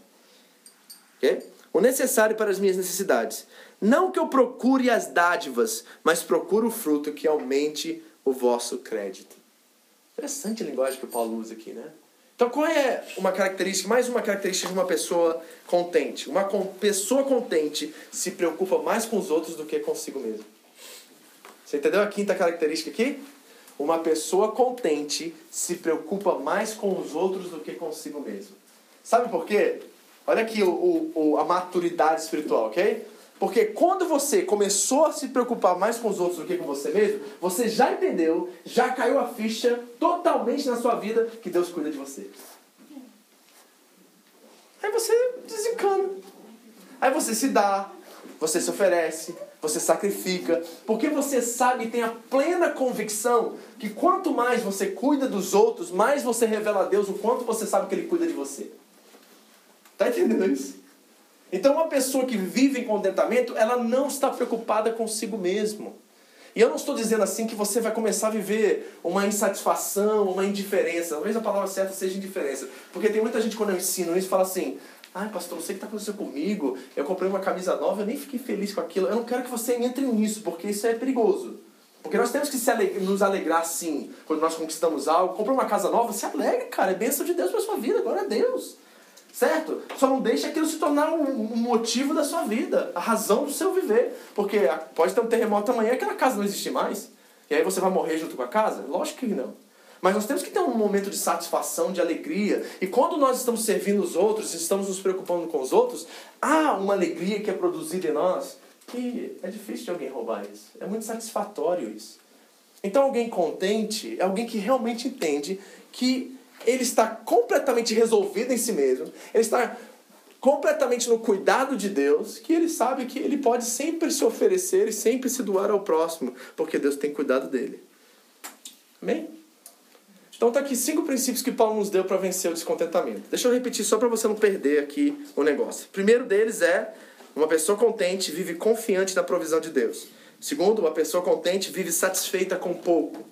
O necessário para as minhas necessidades. Não que eu procure as dádivas, mas procuro o fruto que aumente o vosso crédito. Interessante a linguagem que o Paulo usa aqui, né? Então, qual é uma característica, mais uma característica de uma pessoa contente? Uma pessoa contente se preocupa mais com os outros do que consigo mesmo. Você entendeu a quinta característica aqui? Uma pessoa contente se preocupa mais com os outros do que consigo mesmo. Sabe por quê? Olha aqui o, o, a maturidade espiritual, ok? Porque quando você começou a se preocupar mais com os outros do que com você mesmo, você já entendeu, já caiu a ficha totalmente na sua vida que Deus cuida de você. Aí você desencana. Aí você se dá, você se oferece, você sacrifica, porque você sabe e tem a plena convicção que quanto mais você cuida dos outros, mais você revela a Deus o quanto você sabe que Ele cuida de você. Tá entendendo isso? Então, uma pessoa que vive em contentamento, ela não está preocupada consigo mesmo. E eu não estou dizendo assim que você vai começar a viver uma insatisfação, uma indiferença. Talvez a palavra certa seja indiferença. Porque tem muita gente, quando eu ensino isso, fala assim: ai, pastor, não sei o que está acontecendo comigo. Eu comprei uma camisa nova, eu nem fiquei feliz com aquilo. Eu não quero que você entre nisso, porque isso é perigoso. Porque nós temos que aleg nos alegrar sim quando nós conquistamos algo. Comprou uma casa nova, se alegre, cara. É bênção de Deus para sua vida, glória a Deus. Certo? Só não deixe aquilo se tornar um motivo da sua vida, a razão do seu viver. Porque pode ter um terremoto amanhã e aquela casa não existe mais. E aí você vai morrer junto com a casa? Lógico que não. Mas nós temos que ter um momento de satisfação, de alegria. E quando nós estamos servindo os outros, estamos nos preocupando com os outros, há uma alegria que é produzida em nós que é difícil de alguém roubar isso. É muito satisfatório isso. Então, alguém contente é alguém que realmente entende que ele está completamente resolvido em si mesmo, ele está completamente no cuidado de Deus, que ele sabe que ele pode sempre se oferecer e sempre se doar ao próximo, porque Deus tem cuidado dele. Amém? Então tá aqui cinco princípios que Paulo nos deu para vencer o descontentamento. Deixa eu repetir só para você não perder aqui o negócio. Primeiro deles é uma pessoa contente vive confiante na provisão de Deus. Segundo, uma pessoa contente vive satisfeita com pouco.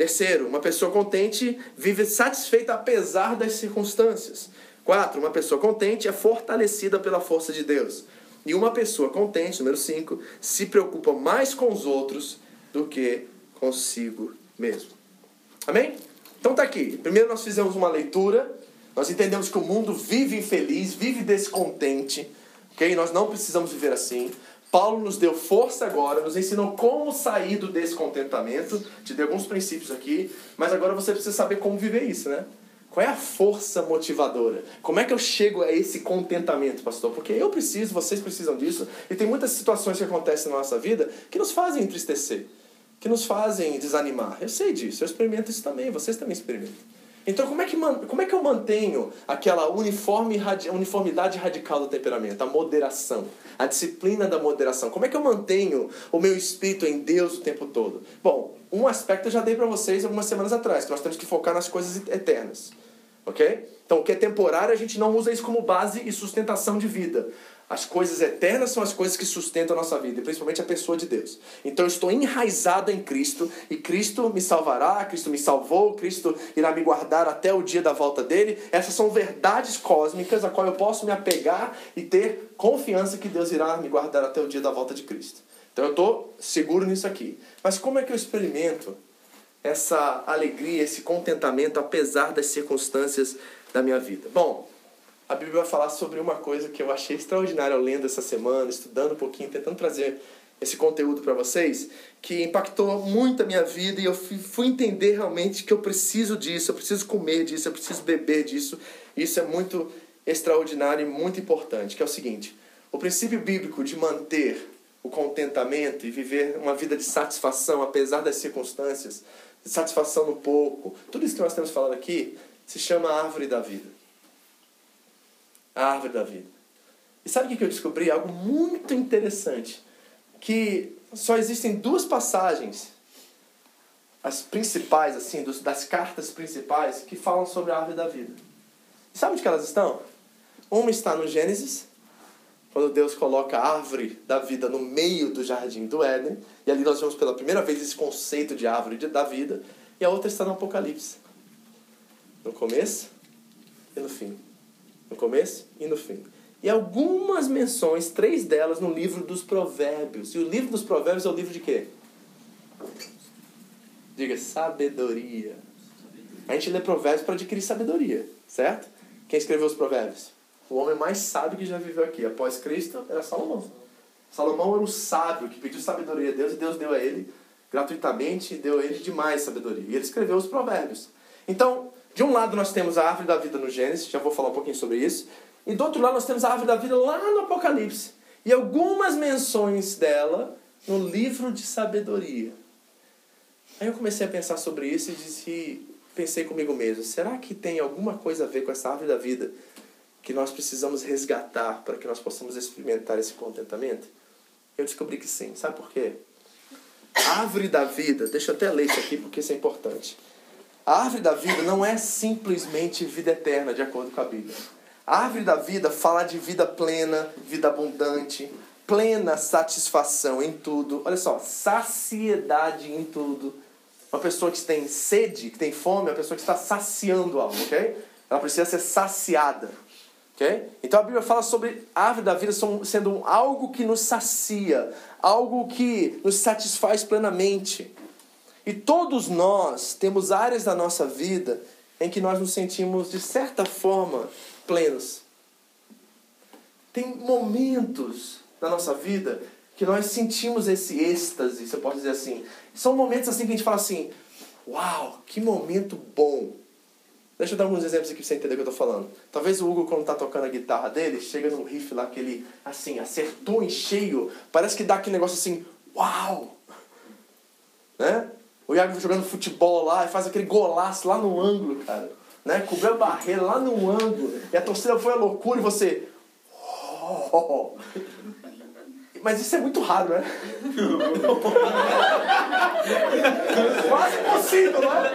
Terceiro, uma pessoa contente vive satisfeita apesar das circunstâncias. Quatro, uma pessoa contente é fortalecida pela força de Deus. E uma pessoa contente, número cinco, se preocupa mais com os outros do que consigo mesmo. Amém? Então tá aqui. Primeiro nós fizemos uma leitura, nós entendemos que o mundo vive infeliz, vive descontente, ok? Nós não precisamos viver assim. Paulo nos deu força agora, nos ensinou como sair do descontentamento, te deu alguns princípios aqui, mas agora você precisa saber como viver isso, né? Qual é a força motivadora? Como é que eu chego a esse contentamento, pastor? Porque eu preciso, vocês precisam disso, e tem muitas situações que acontecem na nossa vida que nos fazem entristecer que nos fazem desanimar. Eu sei disso, eu experimento isso também, vocês também experimentam. Então, como é que, como é que eu mantenho aquela uniforme, uniformidade radical do temperamento, a moderação, a disciplina da moderação? Como é que eu mantenho o meu espírito em Deus o tempo todo? Bom, um aspecto eu já dei para vocês algumas semanas atrás, que nós temos que focar nas coisas eternas. Ok? Então, o que é temporário, a gente não usa isso como base e sustentação de vida. As coisas eternas são as coisas que sustentam a nossa vida, principalmente a pessoa de Deus. Então eu estou enraizado em Cristo, e Cristo me salvará, Cristo me salvou, Cristo irá me guardar até o dia da volta dele. Essas são verdades cósmicas a qual eu posso me apegar e ter confiança que Deus irá me guardar até o dia da volta de Cristo. Então eu estou seguro nisso aqui. Mas como é que eu experimento essa alegria, esse contentamento, apesar das circunstâncias da minha vida? Bom, a Bíblia vai falar sobre uma coisa que eu achei extraordinária ao lendo essa semana, estudando um pouquinho, tentando trazer esse conteúdo para vocês, que impactou muito a minha vida e eu fui entender realmente que eu preciso disso, eu preciso comer disso, eu preciso beber disso. Isso é muito extraordinário e muito importante, que é o seguinte: o princípio bíblico de manter o contentamento e viver uma vida de satisfação apesar das circunstâncias, de satisfação no pouco, tudo isso que nós temos falado aqui, se chama árvore da vida a árvore da vida. E sabe o que eu descobri? Algo muito interessante. Que só existem duas passagens, as principais, assim, das cartas principais, que falam sobre a árvore da vida. E sabe onde que elas estão? Uma está no Gênesis, quando Deus coloca a árvore da vida no meio do jardim do Éden, e ali nós vemos pela primeira vez esse conceito de árvore da vida, e a outra está no Apocalipse. No começo e no fim no começo e no fim. E algumas menções, três delas, no livro dos Provérbios. E o livro dos Provérbios é o livro de quê? Diga, sabedoria. A gente lê Provérbios para adquirir sabedoria, certo? Quem escreveu os Provérbios? O homem mais sábio que já viveu aqui, após Cristo, era Salomão. Salomão era o sábio que pediu sabedoria a Deus e Deus deu a ele gratuitamente deu a ele demais sabedoria. E ele escreveu os Provérbios. Então, de um lado nós temos a árvore da vida no Gênesis, já vou falar um pouquinho sobre isso. E do outro lado nós temos a árvore da vida lá no Apocalipse. E algumas menções dela no livro de sabedoria. Aí eu comecei a pensar sobre isso e disse, pensei comigo mesmo, será que tem alguma coisa a ver com essa árvore da vida que nós precisamos resgatar para que nós possamos experimentar esse contentamento? Eu descobri que sim. Sabe por quê? árvore da vida, deixa eu até ler isso aqui porque isso é importante. A árvore da vida não é simplesmente vida eterna, de acordo com a Bíblia. A árvore da vida fala de vida plena, vida abundante, plena satisfação em tudo. Olha só, saciedade em tudo. Uma pessoa que tem sede, que tem fome, é uma pessoa que está saciando algo, ok? Ela precisa ser saciada. ok? Então a Bíblia fala sobre a árvore da vida sendo algo que nos sacia, algo que nos satisfaz plenamente. E todos nós temos áreas da nossa vida em que nós nos sentimos, de certa forma, plenos. Tem momentos na nossa vida que nós sentimos esse êxtase, você pode dizer assim. São momentos assim que a gente fala assim: Uau, que momento bom! Deixa eu dar alguns exemplos aqui pra você entender o que eu tô falando. Talvez o Hugo, quando tá tocando a guitarra dele, chega num riff lá que ele, assim, acertou em cheio. Parece que dá aquele negócio assim, uau! Né? O Iago jogando futebol lá e faz aquele golaço lá no ângulo, cara. Né? Cobriu a barreira lá no ângulo. E a torcida foi a loucura e você. Oh. Mas isso é muito raro, né? Quase impossível, não é?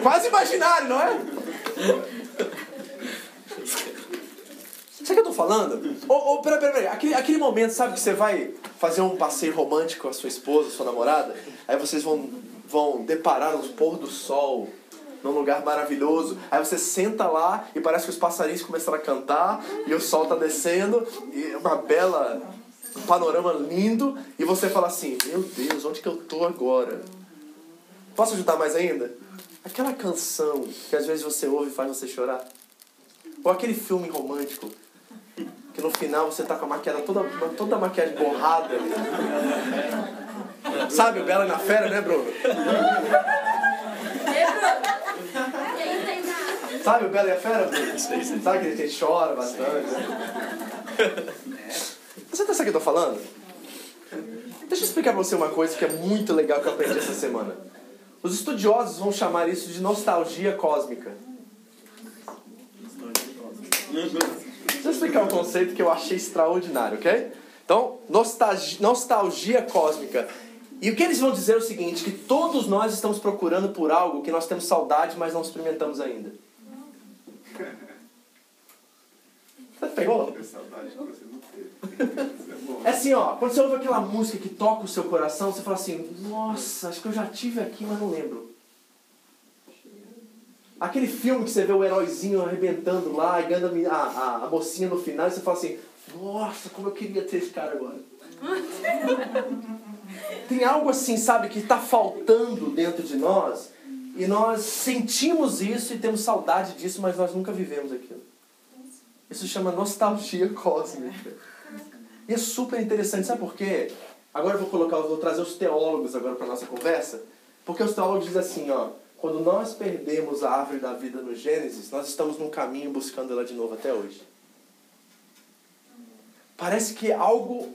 Quase imaginário, não é? Sabe o que eu tô falando? Ô, oh, oh, peraí, peraí, peraí. Aquele, aquele momento, sabe, que você vai fazer um passeio romântico com a sua esposa, sua namorada, aí vocês vão, vão deparar os pôr do sol num lugar maravilhoso. Aí você senta lá e parece que os passarinhos começaram a cantar e o sol tá descendo e uma bela um panorama lindo e você fala assim: "Meu Deus, onde que eu tô agora?" Posso ajudar mais ainda? Aquela canção que às vezes você ouve e faz você chorar. Ou aquele filme romântico que no final você tá com a maquiagem toda, toda a maquiagem borrada. Sabe o Bela na Fera, né, Bruno? Sabe o Bela e a Fera, Bruno? Sabe que gente chora bastante? Você tá sabendo o que eu tô falando? Deixa eu explicar pra você uma coisa que é muito legal que eu aprendi essa semana. Os estudiosos vão chamar isso de nostalgia cósmica. Deixa eu explicar um conceito que eu achei extraordinário, ok? Então, nostalgia, nostalgia cósmica. E o que eles vão dizer é o seguinte, que todos nós estamos procurando por algo que nós temos saudade, mas não experimentamos ainda. Você pegou? É assim, ó, quando você ouve aquela música que toca o seu coração, você fala assim, nossa, acho que eu já tive aqui, mas não lembro. Aquele filme que você vê o heróizinho arrebentando lá e ganhando a, a, a mocinha no final, e você fala assim, nossa, como eu queria ter esse cara agora. Tem algo assim, sabe, que está faltando dentro de nós e nós sentimos isso e temos saudade disso, mas nós nunca vivemos aquilo. Isso chama nostalgia cósmica. E é super interessante, sabe por quê? Agora eu vou colocar, vou trazer os teólogos agora para nossa conversa, porque os teólogos dizem assim, ó, quando nós perdemos a árvore da vida no Gênesis, nós estamos num caminho buscando ela de novo até hoje. Parece que algo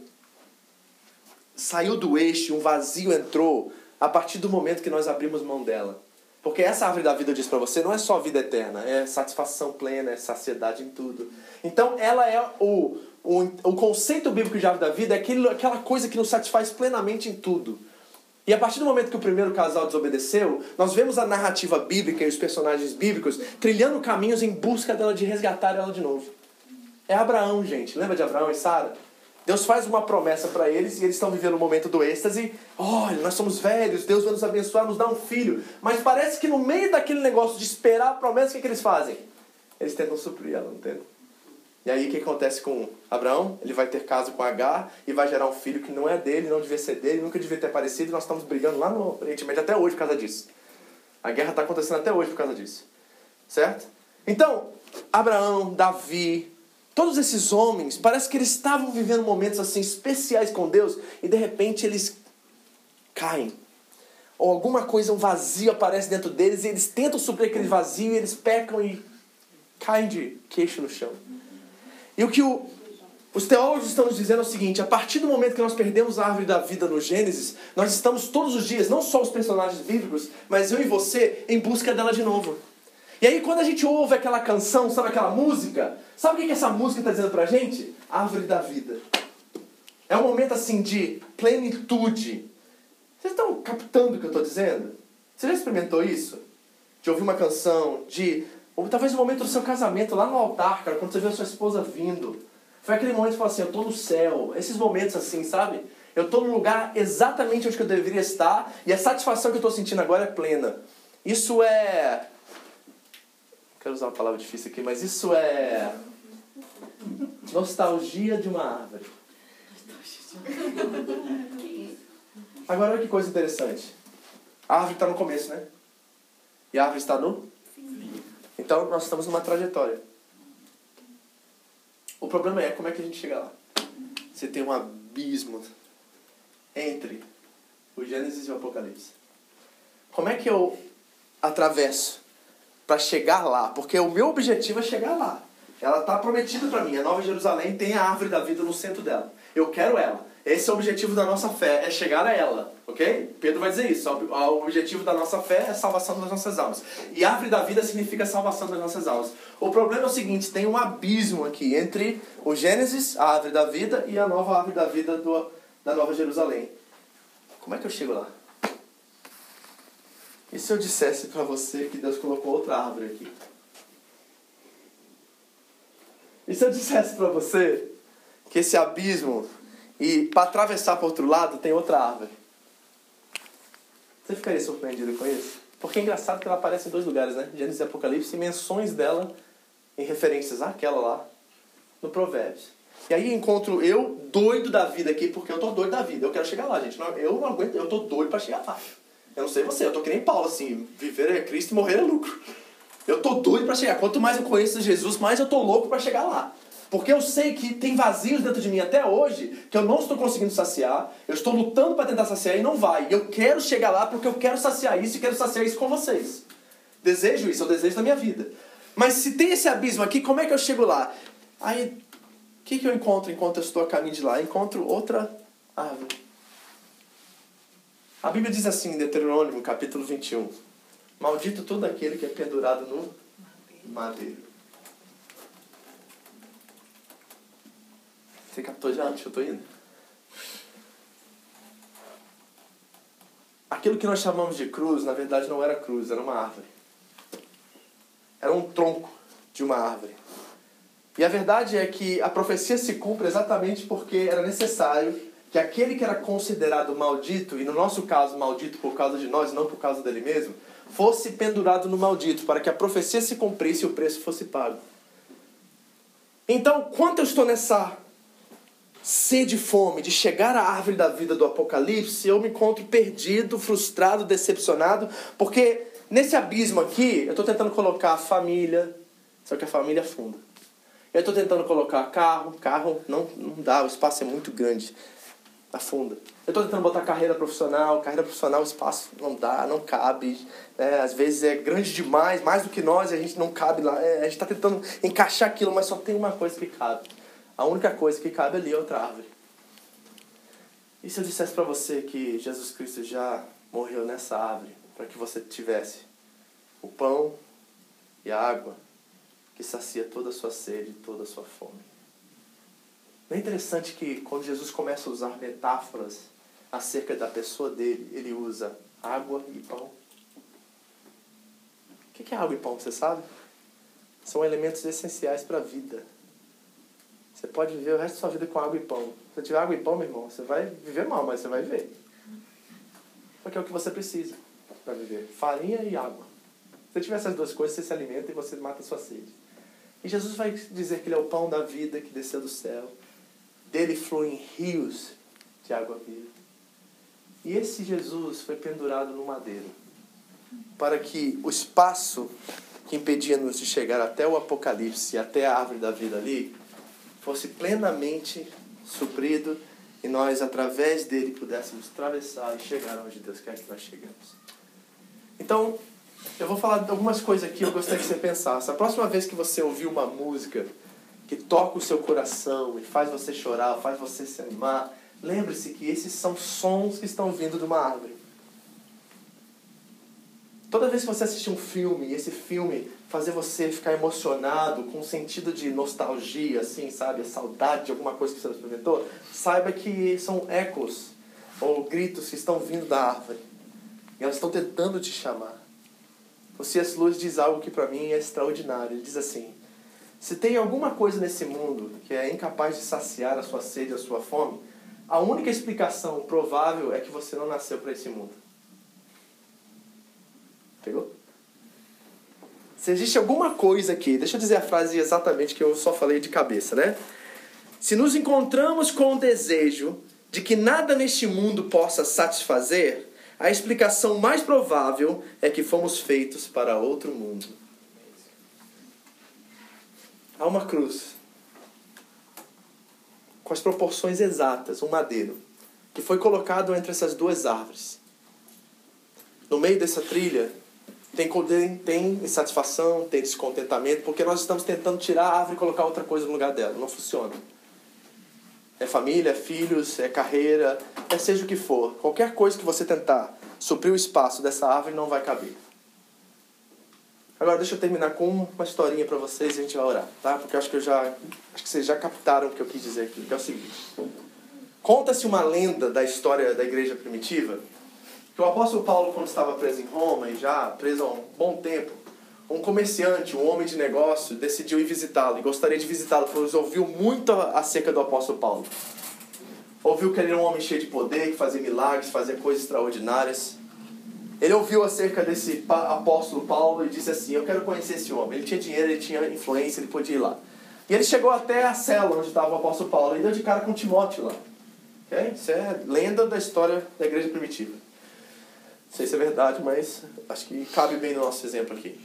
saiu do eixo, um vazio entrou a partir do momento que nós abrimos mão dela. Porque essa árvore da vida, disse para você, não é só vida eterna, é satisfação plena, é saciedade em tudo. Então, ela é o, o, o conceito bíblico de árvore da vida, é aquele, aquela coisa que nos satisfaz plenamente em tudo. E a partir do momento que o primeiro casal desobedeceu, nós vemos a narrativa bíblica e os personagens bíblicos trilhando caminhos em busca dela de resgatar ela de novo. É Abraão, gente. Lembra de Abraão e Sara? Deus faz uma promessa para eles e eles estão vivendo o um momento do êxtase. Olha, nós somos velhos, Deus vai nos abençoar, nos dar um filho. Mas parece que no meio daquele negócio de esperar a promessa, o que, que eles fazem? Eles tentam suprir ela, entende? E aí o que acontece com Abraão? Ele vai ter caso com Agar e vai gerar um filho que não é dele, não devia ser dele, nunca devia ter aparecido. E nós estamos brigando lá no Oriente Médio até hoje por causa disso. A guerra está acontecendo até hoje por causa disso. Certo? Então, Abraão, Davi, Todos esses homens, parece que eles estavam vivendo momentos assim especiais com Deus e de repente eles caem. Ou alguma coisa, um vazio aparece dentro deles e eles tentam suprir aquele vazio e eles pecam e caem de queixo no chão. E o que o, os teólogos estão nos dizendo é o seguinte: a partir do momento que nós perdemos a árvore da vida no Gênesis, nós estamos todos os dias, não só os personagens bíblicos, mas eu e você, em busca dela de novo. E aí, quando a gente ouve aquela canção, sabe aquela música? Sabe o que essa música está dizendo pra gente? Árvore da vida. É um momento assim de plenitude. Vocês estão captando o que eu estou dizendo? Você já experimentou isso? De ouvir uma canção, de. Ou talvez o momento do seu casamento, lá no altar, cara, quando você vê a sua esposa vindo. Foi aquele momento que você fala assim, eu estou no céu. Esses momentos assim, sabe? Eu estou no lugar exatamente onde eu deveria estar e a satisfação que eu estou sentindo agora é plena. Isso é quero usar uma palavra difícil aqui, mas isso é nostalgia de uma árvore. Agora olha que coisa interessante. A árvore está no começo, né? E a árvore está no? Então nós estamos numa trajetória. O problema é como é que a gente chega lá. Você tem um abismo entre o Gênesis e o Apocalipse. Como é que eu atravesso para chegar lá? Porque o meu objetivo é chegar lá. Ela está prometida para mim. A Nova Jerusalém tem a árvore da vida no centro dela. Eu quero ela. Esse é o objetivo da nossa fé, é chegar a ela, ok? Pedro vai dizer isso. O objetivo da nossa fé é a salvação das nossas almas. E árvore da vida significa salvação das nossas almas. O problema é o seguinte: tem um abismo aqui entre o Gênesis, a árvore da vida, e a nova árvore da vida do, da Nova Jerusalém. Como é que eu chego lá? E se eu dissesse para você que Deus colocou outra árvore aqui? E se eu dissesse para você que esse abismo e para atravessar para outro lado tem outra árvore? Você ficaria surpreendido com isso? Porque é engraçado que ela aparece em dois lugares, né? Gênesis e Apocalipse, e menções dela em referências àquela lá no Provérbios. E aí encontro eu doido da vida aqui, porque eu tô doido da vida. Eu quero chegar lá, gente. Eu não aguento, eu tô doido para chegar lá. Eu não sei você, eu tô que nem Paulo, assim, viver é Cristo e morrer é lucro. Eu tô doido para chegar. Quanto mais eu conheço Jesus, mais eu tô louco para chegar lá. Porque eu sei que tem vazios dentro de mim até hoje que eu não estou conseguindo saciar. Eu estou lutando para tentar saciar e não vai. Eu quero chegar lá porque eu quero saciar isso e quero saciar isso com vocês. Desejo isso, é o desejo da minha vida. Mas se tem esse abismo aqui, como é que eu chego lá? Aí, o que, que eu encontro enquanto eu estou a caminho de lá? Encontro outra árvore. A Bíblia diz assim em Deuteronômio, capítulo 21. Maldito todo aquele que é pendurado no madeiro. Você captou já onde eu estou indo? Aquilo que nós chamamos de cruz, na verdade não era cruz, era uma árvore. Era um tronco de uma árvore. E a verdade é que a profecia se cumpre exatamente porque era necessário que aquele que era considerado maldito, e no nosso caso maldito por causa de nós, não por causa dele mesmo, fosse pendurado no maldito, para que a profecia se cumprisse e o preço fosse pago. Então, quando eu estou nessa sede e fome de chegar à árvore da vida do Apocalipse, eu me encontro perdido, frustrado, decepcionado, porque nesse abismo aqui, eu estou tentando colocar a família, só que a família afunda. Eu estou tentando colocar carro, carro não, não dá, o espaço é muito grande afunda. Eu estou tentando botar carreira profissional, carreira profissional, espaço não dá, não cabe. É, às vezes é grande demais, mais do que nós, e a gente não cabe lá. É, a gente está tentando encaixar aquilo, mas só tem uma coisa que cabe. A única coisa que cabe ali é outra árvore. E se eu dissesse para você que Jesus Cristo já morreu nessa árvore para que você tivesse o pão e a água que sacia toda a sua sede, toda a sua fome? Não é interessante que quando Jesus começa a usar metáforas acerca da pessoa dele, ele usa água e pão? O que é água e pão, você sabe? São elementos essenciais para a vida. Você pode viver o resto da sua vida com água e pão. Se tiver água e pão, meu irmão, você vai viver mal, mas você vai viver. Porque é o que você precisa para viver: farinha e água. Se tiver essas duas coisas, você se alimenta e você mata a sua sede. E Jesus vai dizer que ele é o pão da vida que desceu do céu dele fluem rios de água viva. E esse Jesus foi pendurado no madeiro para que o espaço que impedia-nos de chegar até o Apocalipse, até a árvore da vida ali, fosse plenamente suprido e nós, através dele, pudéssemos atravessar e chegar onde Deus quer que nós chegamos. Então, eu vou falar de algumas coisas aqui, eu gostaria que você pensasse. A próxima vez que você ouvir uma música que toca o seu coração e faz você chorar, faz você se animar, lembre-se que esses são sons que estão vindo de uma árvore. Toda vez que você assistir um filme e esse filme fazer você ficar emocionado, com um sentido de nostalgia, assim, sabe, saudade de alguma coisa que você experimentou, saiba que são ecos ou gritos que estão vindo da árvore. E elas estão tentando te chamar. O C.S. Lewis diz algo que para mim é extraordinário. Ele diz assim: se tem alguma coisa nesse mundo que é incapaz de saciar a sua sede, a sua fome, a única explicação provável é que você não nasceu para esse mundo. Pegou? Se existe alguma coisa aqui, deixa eu dizer a frase exatamente que eu só falei de cabeça, né? Se nos encontramos com o desejo de que nada neste mundo possa satisfazer, a explicação mais provável é que fomos feitos para outro mundo. Há uma cruz com as proporções exatas, um madeiro, que foi colocado entre essas duas árvores. No meio dessa trilha tem, tem insatisfação, tem descontentamento, porque nós estamos tentando tirar a árvore e colocar outra coisa no lugar dela. Não funciona. É família, é filhos, é carreira, é seja o que for. Qualquer coisa que você tentar suprir o espaço dessa árvore não vai caber. Agora deixa eu terminar com uma historinha para vocês e a gente vai orar, tá? Porque eu acho que eu já acho que vocês já captaram o que eu quis dizer aqui, que é o seguinte. Conta-se uma lenda da história da igreja primitiva que o apóstolo Paulo quando estava preso em Roma e já preso há um bom tempo, um comerciante, um homem de negócio, decidiu ir visitá-lo e gostaria de visitá-lo, pois ouviu muito acerca do apóstolo Paulo. Ouviu que ele era um homem cheio de poder, que fazia milagres, fazia coisas extraordinárias. Ele ouviu acerca desse apóstolo Paulo e disse assim: Eu quero conhecer esse homem. Ele tinha dinheiro, ele tinha influência, ele podia ir lá. E ele chegou até a cela onde estava o apóstolo Paulo e deu de cara com Timóteo lá. Okay? Isso é lenda da história da igreja primitiva. Não sei se é verdade, mas acho que cabe bem no nosso exemplo aqui.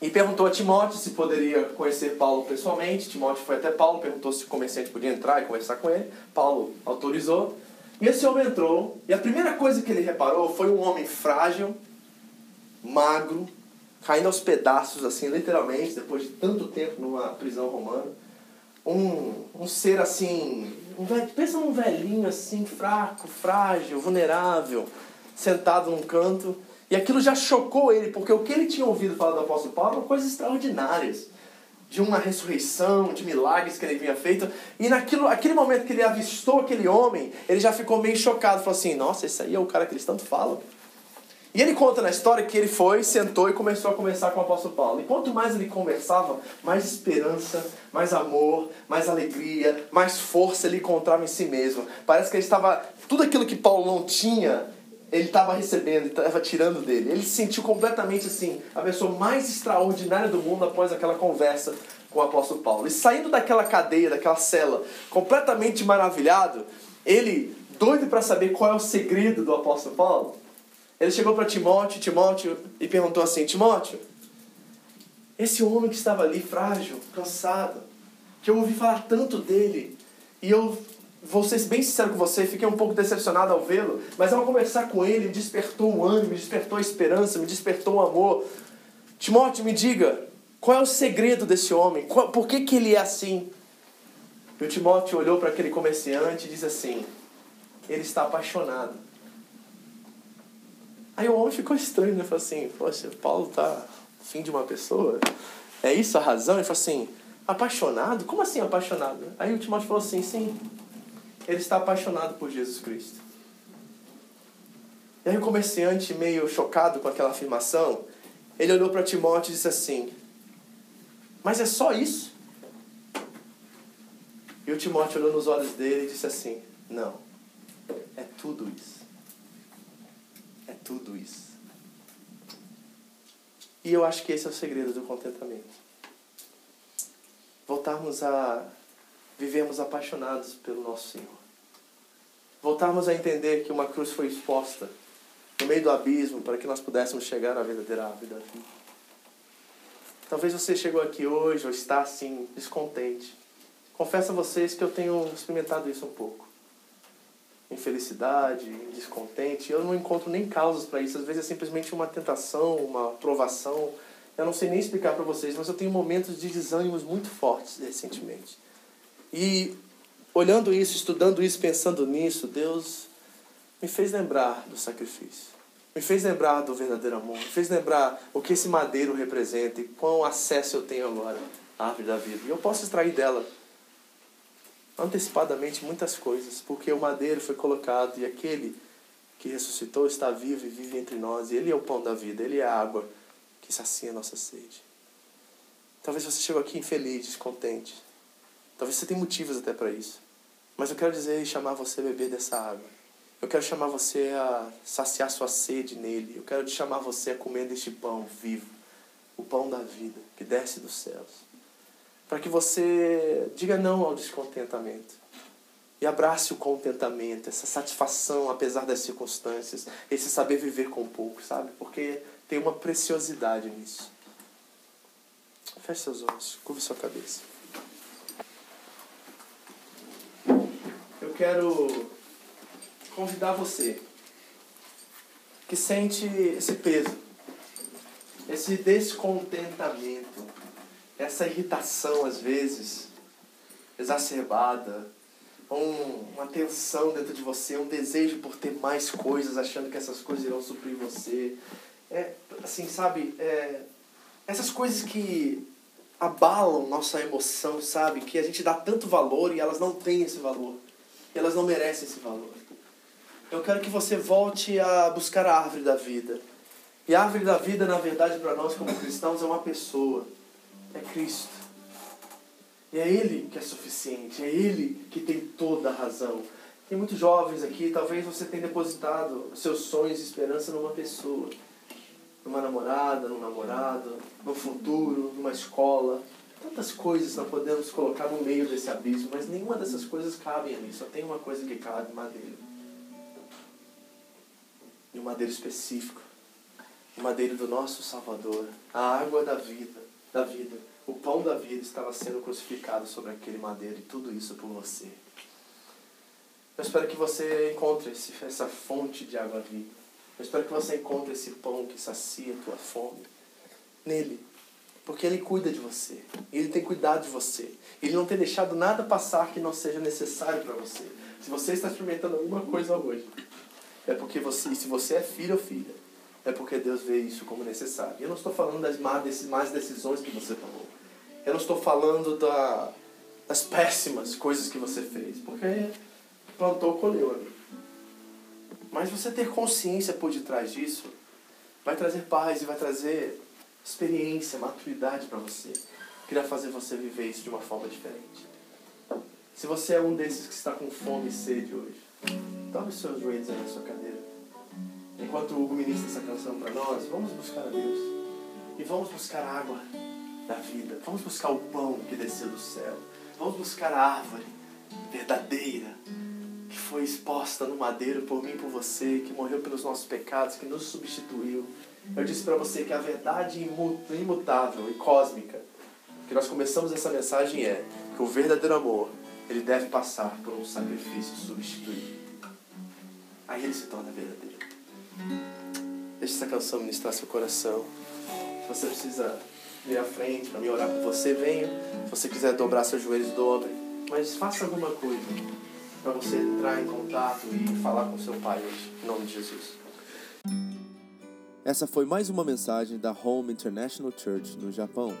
E perguntou a Timóteo se poderia conhecer Paulo pessoalmente. Timóteo foi até Paulo, perguntou se o comerciante podia entrar e conversar com ele. Paulo autorizou. E esse homem entrou, e a primeira coisa que ele reparou foi um homem frágil, magro, caindo aos pedaços, assim, literalmente, depois de tanto tempo numa prisão romana. Um, um ser assim. Um velho, pensa num velhinho assim, fraco, frágil, vulnerável, sentado num canto e aquilo já chocou ele, porque o que ele tinha ouvido falar do apóstolo Paulo eram coisas extraordinárias. De uma ressurreição, de milagres que ele vinha feito. E naquilo, aquele momento que ele avistou aquele homem, ele já ficou meio chocado. Falou assim, nossa, esse aí é o cara que eles tanto falam. E ele conta na história que ele foi, sentou e começou a conversar com o apóstolo Paulo. E quanto mais ele conversava, mais esperança, mais amor, mais alegria, mais força ele encontrava em si mesmo. Parece que ele estava. Tudo aquilo que Paulo não tinha, ele estava recebendo, estava tirando dele. Ele se sentiu completamente assim, a pessoa mais extraordinária do mundo após aquela conversa com o apóstolo Paulo. E saindo daquela cadeia, daquela cela, completamente maravilhado, ele, doido para saber qual é o segredo do apóstolo Paulo, ele chegou para Timóteo, Timóteo, e perguntou assim: Timóteo, esse homem que estava ali frágil, cansado, que eu ouvi falar tanto dele, e eu vou ser bem sincero com você, fiquei um pouco decepcionado ao vê-lo, mas ao conversar com ele, me despertou um ânimo, me despertou a esperança, me despertou um amor. Timóteo, me diga, qual é o segredo desse homem? Qual, por que, que ele é assim? E o Timóteo olhou para aquele comerciante e disse assim: ele está apaixonado. Aí o homem ficou estranho, né? Falou assim: Poxa, Paulo está fim de uma pessoa? É isso a razão? Ele falou assim: Apaixonado? Como assim apaixonado? Aí o Timóteo falou assim: Sim, ele está apaixonado por Jesus Cristo. E aí o comerciante, meio chocado com aquela afirmação, ele olhou para Timóteo e disse assim: Mas é só isso? E o Timóteo olhou nos olhos dele e disse assim: Não, é tudo isso. É tudo isso. E eu acho que esse é o segredo do contentamento. Voltarmos a vivemos apaixonados pelo nosso Senhor. Voltarmos a entender que uma cruz foi exposta no meio do abismo para que nós pudéssemos chegar à verdadeira vida. Talvez você chegou aqui hoje ou está assim, descontente. Confesso a vocês que eu tenho experimentado isso um pouco. Infelicidade, descontente. Eu não encontro nem causas para isso. Às vezes é simplesmente uma tentação, uma provação. Eu não sei nem explicar para vocês, mas eu tenho momentos de desânimos muito fortes recentemente. E olhando isso, estudando isso, pensando nisso, Deus me fez lembrar do sacrifício. Me fez lembrar do verdadeiro amor. Me fez lembrar o que esse madeiro representa e quão acesso eu tenho agora à árvore da vida. E eu posso extrair dela antecipadamente muitas coisas, porque o madeiro foi colocado e aquele que ressuscitou está vivo e vive entre nós. E ele é o pão da vida, ele é a água que sacia a nossa sede. Talvez você chegou aqui infeliz, descontente. Talvez você tenha motivos até para isso. Mas eu quero dizer e chamar você a beber dessa água. Eu quero chamar você a saciar sua sede nele. Eu quero te chamar você a comer deste pão vivo, o pão da vida que desce dos céus. Para que você diga não ao descontentamento e abrace o contentamento, essa satisfação apesar das circunstâncias, esse saber viver com pouco, sabe? Porque tem uma preciosidade nisso. Feche seus olhos, curva sua cabeça. Quero convidar você que sente esse peso, esse descontentamento, essa irritação às vezes exacerbada, um, uma tensão dentro de você, um desejo por ter mais coisas, achando que essas coisas irão suprir você. É, assim, sabe, é, essas coisas que abalam nossa emoção, sabe? Que a gente dá tanto valor e elas não têm esse valor. Elas não merecem esse valor. Eu quero que você volte a buscar a árvore da vida. E a árvore da vida, na verdade, para nós como cristãos, é uma pessoa. É Cristo. E é Ele que é suficiente. É Ele que tem toda a razão. Tem muitos jovens aqui, talvez você tenha depositado seus sonhos e esperança numa pessoa numa namorada, num namorado, no futuro, numa escola. Tantas coisas nós podemos colocar no meio desse abismo, mas nenhuma dessas coisas cabe ali. Só tem uma coisa que cabe, madeira. E um madeiro específico. O madeiro do nosso Salvador. A água da vida, da vida. O pão da vida estava sendo crucificado sobre aquele madeiro e tudo isso por você. Eu espero que você encontre esse, essa fonte de água viva eu espero que você encontre esse pão que sacia a tua fome nele. Porque ele cuida de você. Ele tem cuidado de você. Ele não tem deixado nada passar que não seja necessário para você. Se você está experimentando alguma coisa hoje, é porque você, se você é filho ou filha, é porque Deus vê isso como necessário. Eu não estou falando das más decisões que você tomou. Eu não estou falando da, das péssimas coisas que você fez. Porque plantou, colheu, amigo. Mas você ter consciência por detrás disso vai trazer paz e vai trazer experiência, maturidade para você, que irá fazer você viver isso de uma forma diferente. Se você é um desses que está com fome e sede hoje, os seus joelhos aí na sua cadeira. Enquanto o Hugo ministra essa canção para nós, vamos buscar a Deus. E vamos buscar a água da vida. Vamos buscar o pão que desceu do céu. Vamos buscar a árvore verdadeira que foi exposta no madeiro por mim e por você, que morreu pelos nossos pecados, que nos substituiu. Eu disse para você que a verdade imutável e cósmica que nós começamos essa mensagem é que o verdadeiro amor ele deve passar por um sacrifício substituído. Aí ele se torna verdadeiro. Deixe essa canção ministrar seu coração. Se você precisa vir à frente para me orar por você, venha. Se você quiser dobrar seus joelhos, dobre. Mas faça alguma coisa para você entrar em contato e falar com seu pai hoje, em nome de Jesus. Essa foi mais uma mensagem da Home International Church no Japão.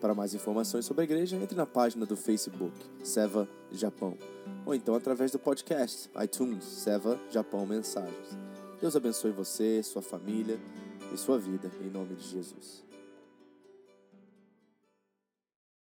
Para mais informações sobre a igreja, entre na página do Facebook, Seva Japão, ou então através do podcast, iTunes, Seva Japão Mensagens. Deus abençoe você, sua família e sua vida, em nome de Jesus.